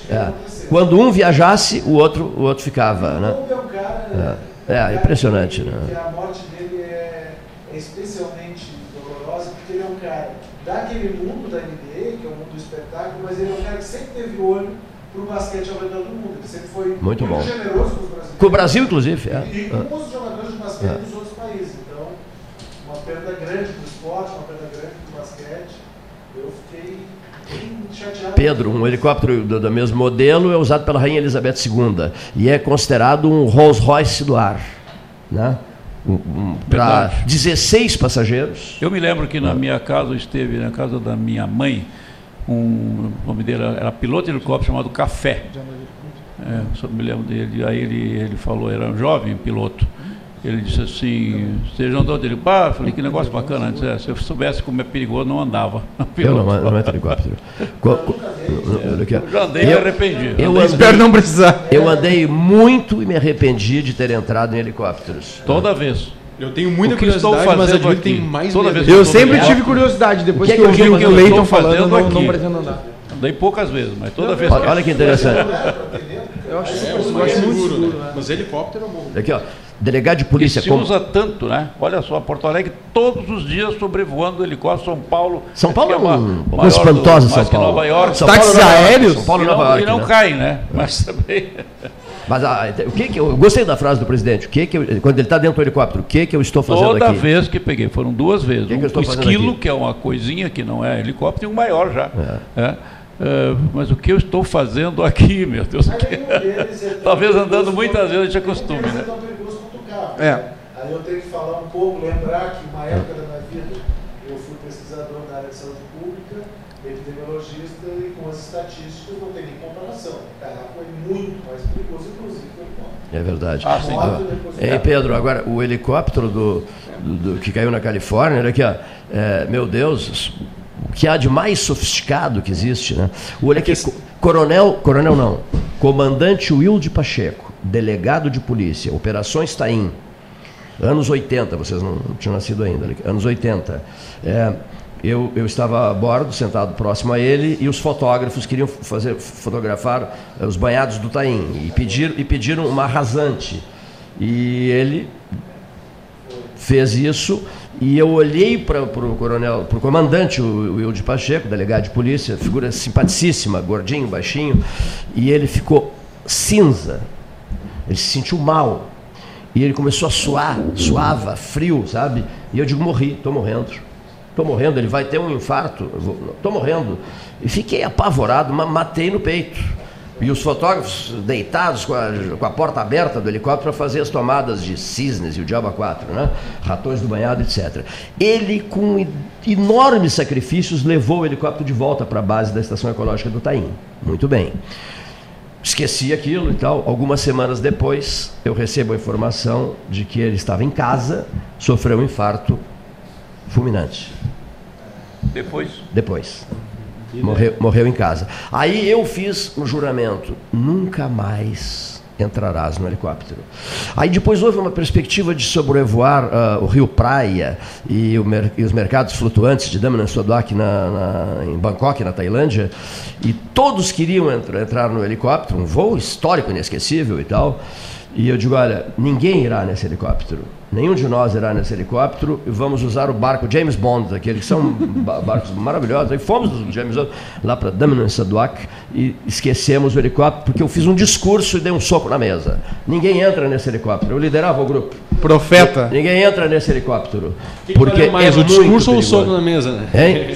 É. Quando um viajasse, o outro, o outro ficava. Né? É, um cara, é. é impressionante. Né? A morte dele é, é especialmente dolorosa, porque ele é um cara daquele mundo da NBA, que é o mundo do espetáculo, mas ele é um cara que sempre teve olho para o basquete ao redor do mundo. Ele sempre foi muito, muito bom. generoso com os brasileiros. Com o Brasil, inclusive. É. E, e com os jogadores de basquete é. dos outros países. Então, uma perda grande do esporte, uma perda grande do basquete. Eu fiquei Pedro, um helicóptero do, do, mesmo modelo é usado pela Rainha Elizabeth II e é considerado um Rolls Royce do ar. Né? um, para 16 passageiros. Eu me lembro que na minha casa esteve, na casa da minha mãe, um o nome dele era piloto de helicóptero chamado Café. É, só me lembro dele. Aí ele, ele falou, era um jovem piloto. Ele disse assim, você já andou dele? Pá, falei, que negócio bacana. Disse, é, se eu soubesse como é perigoso, não andava. Eu não, não entro helicóptero. Eu já andei e me arrependi. Eu andei, espero não precisar. Eu andei muito e me arrependi de ter entrado em helicópteros. Toda vez. Eu tenho muita curiosidade, mas admito que tem mais Toda vez Eu sempre tive curiosidade, depois que, que, eu vi o Leiton falando, não, não pretendo andar. Andei poucas vezes, mas toda vez. Olha, que interessante. Eu acho, super, é, eu acho muito seguro, né? Mas helicóptero é bom. Aqui, ó. Delegado de polícia. Que se como... usa tanto, né? Olha só, Porto Alegre todos os dias sobrevoando helicóptero, São Paulo. São Paulo é uma, uma espantosa São Paulo. Nova York. São Táxis aéreos? São Paulo e Nova York. E não, né? cai, né? Mas também. Mas ah, o que, que eu, eu, gostei da frase do presidente. O que que eu, quando ele está dentro do helicóptero, o que que eu estou fazendo Toda aqui? Toda vez que peguei, foram duas vezes. Que um, que o esquilo, aqui? que é uma coisinha que não é helicóptero, e um maior já. É. É. Uh, mas o que eu estou fazendo aqui, meu Deus? Que... É Talvez andando muitas vezes a gente acostume, né? É. Aí eu tenho que falar um pouco, lembrar que uma época da minha vida eu fui pesquisador na área de saúde pública, epidemiologista e com as estatísticas não tem nem comparação. O carro foi muito mais perigoso, inclusive, que o helicóptero. É verdade. Ah, sim. Ah, Ei, Pedro, agora o helicóptero do, do, do, que caiu na Califórnia, olha aqui, ó, é, meu Deus, o que há de mais sofisticado que existe, né? Olha aqui, coronel, coronel não, comandante Wilde Pacheco, delegado de polícia, operações Taim, anos 80, vocês não, não tinham nascido ainda, anos 80. É, eu, eu, estava a bordo, sentado próximo a ele, e os fotógrafos queriam fazer, fotografar os banhados do Taim e, pedir, e pediram uma rasante. E ele fez isso e eu olhei para o coronel, para o comandante, Wilde Pacheco, delegado de polícia, figura simpaticíssima, gordinho, baixinho, e ele ficou cinza. Ele se sentiu mal. E ele começou a suar, suava, frio, sabe? E eu digo, morri, estou morrendo. Estou morrendo, ele vai ter um infarto, estou morrendo. E fiquei apavorado, matei no peito. E os fotógrafos deitados com a, com a porta aberta do helicóptero para fazer as tomadas de cisnes e o diabo 4, né? ratões do banhado, etc. Ele, com enormes sacrifícios, levou o helicóptero de volta para a base da estação ecológica do Taim. Muito bem. Esqueci aquilo e tal. Algumas semanas depois, eu recebo a informação de que ele estava em casa, sofreu um infarto fulminante. Depois? Depois. Morreu, morreu em casa. Aí eu fiz um juramento: nunca mais entrarás no helicóptero. Aí depois houve uma perspectiva de sobrevoar uh, o rio Praia e, o, e, os mercados flutuantes de Damanan Sodok na, na, em Bangkok, na Tailândia, e todos queriam entrar, entrar no helicóptero, um voo histórico, inesquecível e tal. E eu digo, olha, ninguém irá nesse helicóptero. Nenhum de nós irá nesse helicóptero e vamos usar o barco James Bond, aqueles que são barcos maravilhosos. Aí fomos do James Bond lá para Saduak e esquecemos o helicóptero porque eu fiz um discurso e dei um soco na mesa. Ninguém entra nesse helicóptero. Eu liderava o grupo. Profeta. Ninguém entra nesse helicóptero. Porque mais, é o discurso ou o soco na mesa? Né? Hein?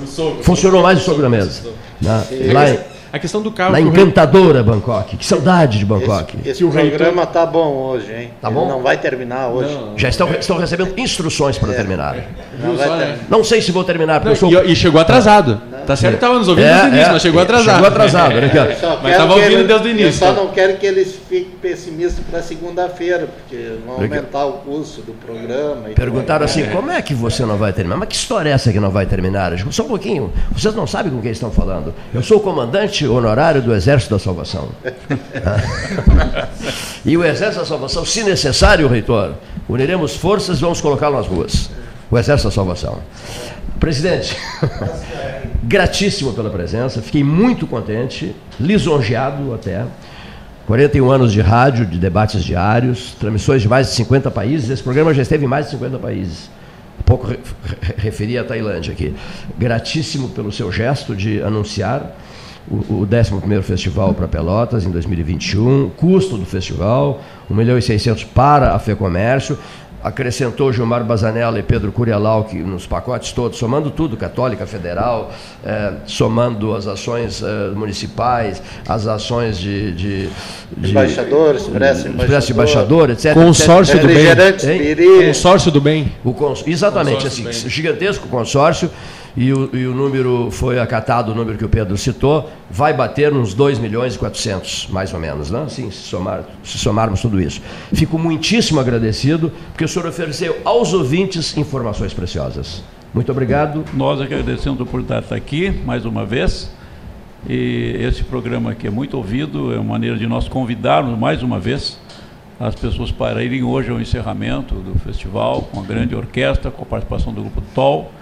Funcionou mais o soco na mesa. Na, lá, a questão do carro. Na encantadora Bangkok. Que saudade de Bangkok. Esse, esse programa tá bom hoje, hein? Tá bom? Ele não vai terminar hoje. Não, Já estão, estão recebendo instruções para é. terminar. Não, ter... não, sei se vou terminar. Não, sou... e, e, chegou atrasado. Não. Tá certo que estava nos ouvindo é, desde o início, é, mas chegou atrasado. Chegou atrasado. Né, mas estava ouvindo ele, desde o início. Eu só não quero que eles fiquem pessimistas para segunda-feira, porque vão aumentar o custo do programa. Perguntaram assim: como é que você não vai terminar? Mas que história é essa que não vai terminar? só um pouquinho. Vocês não sabem com quem estão falando. Eu sou o comandante honorário do Exército da Salvação. e o Exército da Salvação, se necessário, reitor, uniremos forças e vamos colocá-lo nas ruas. O Exército da Salvação. Presidente, gratíssimo pela presença, fiquei muito contente, lisonjeado até. 41 anos de rádio, de debates diários, transmissões de mais de 50 países. Esse programa já esteve em mais de 50 países. Há pouco referi a Tailândia aqui. Gratíssimo pelo seu gesto de anunciar o, o 11 Festival para Pelotas em 2021, custo do festival, 1 milhão e 600 para a FEComércio. acrescentou Gilmar Bazanella e Pedro Curialau que nos pacotes todos, somando tudo, Católica Federal, eh, somando as ações eh, municipais, as ações de, de, de embaixadores, Expresso Embaixador, embaixador, etc. Consórcio etc. do bem. Consórcio do bem. O cons... Exatamente, consórcio assim, gigantesco consórcio e o, e o número foi acatado, o número que o Pedro citou, vai bater uns 2 milhões e 400, mais ou menos, né? Sim, se, somar, se somarmos tudo isso. Fico muitíssimo agradecido, porque o senhor ofereceu aos ouvintes informações preciosas. Muito obrigado. Nós agradecemos por estar aqui mais uma vez. E esse programa aqui é muito ouvido, é uma maneira de nós convidarmos mais uma vez as pessoas para irem hoje ao encerramento do festival, com a grande orquestra, com a participação do grupo TOL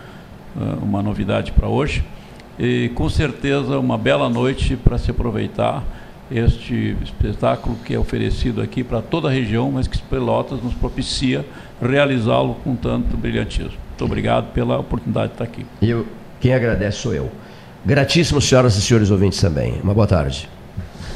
uma novidade para hoje. E com certeza uma bela noite para se aproveitar este espetáculo que é oferecido aqui para toda a região, mas que Pelotas nos propicia realizá-lo com tanto brilhantismo. Muito obrigado pela oportunidade de estar aqui. Eu, quem agradece sou eu. Gratíssimo, senhoras e senhores ouvintes também. Uma boa tarde.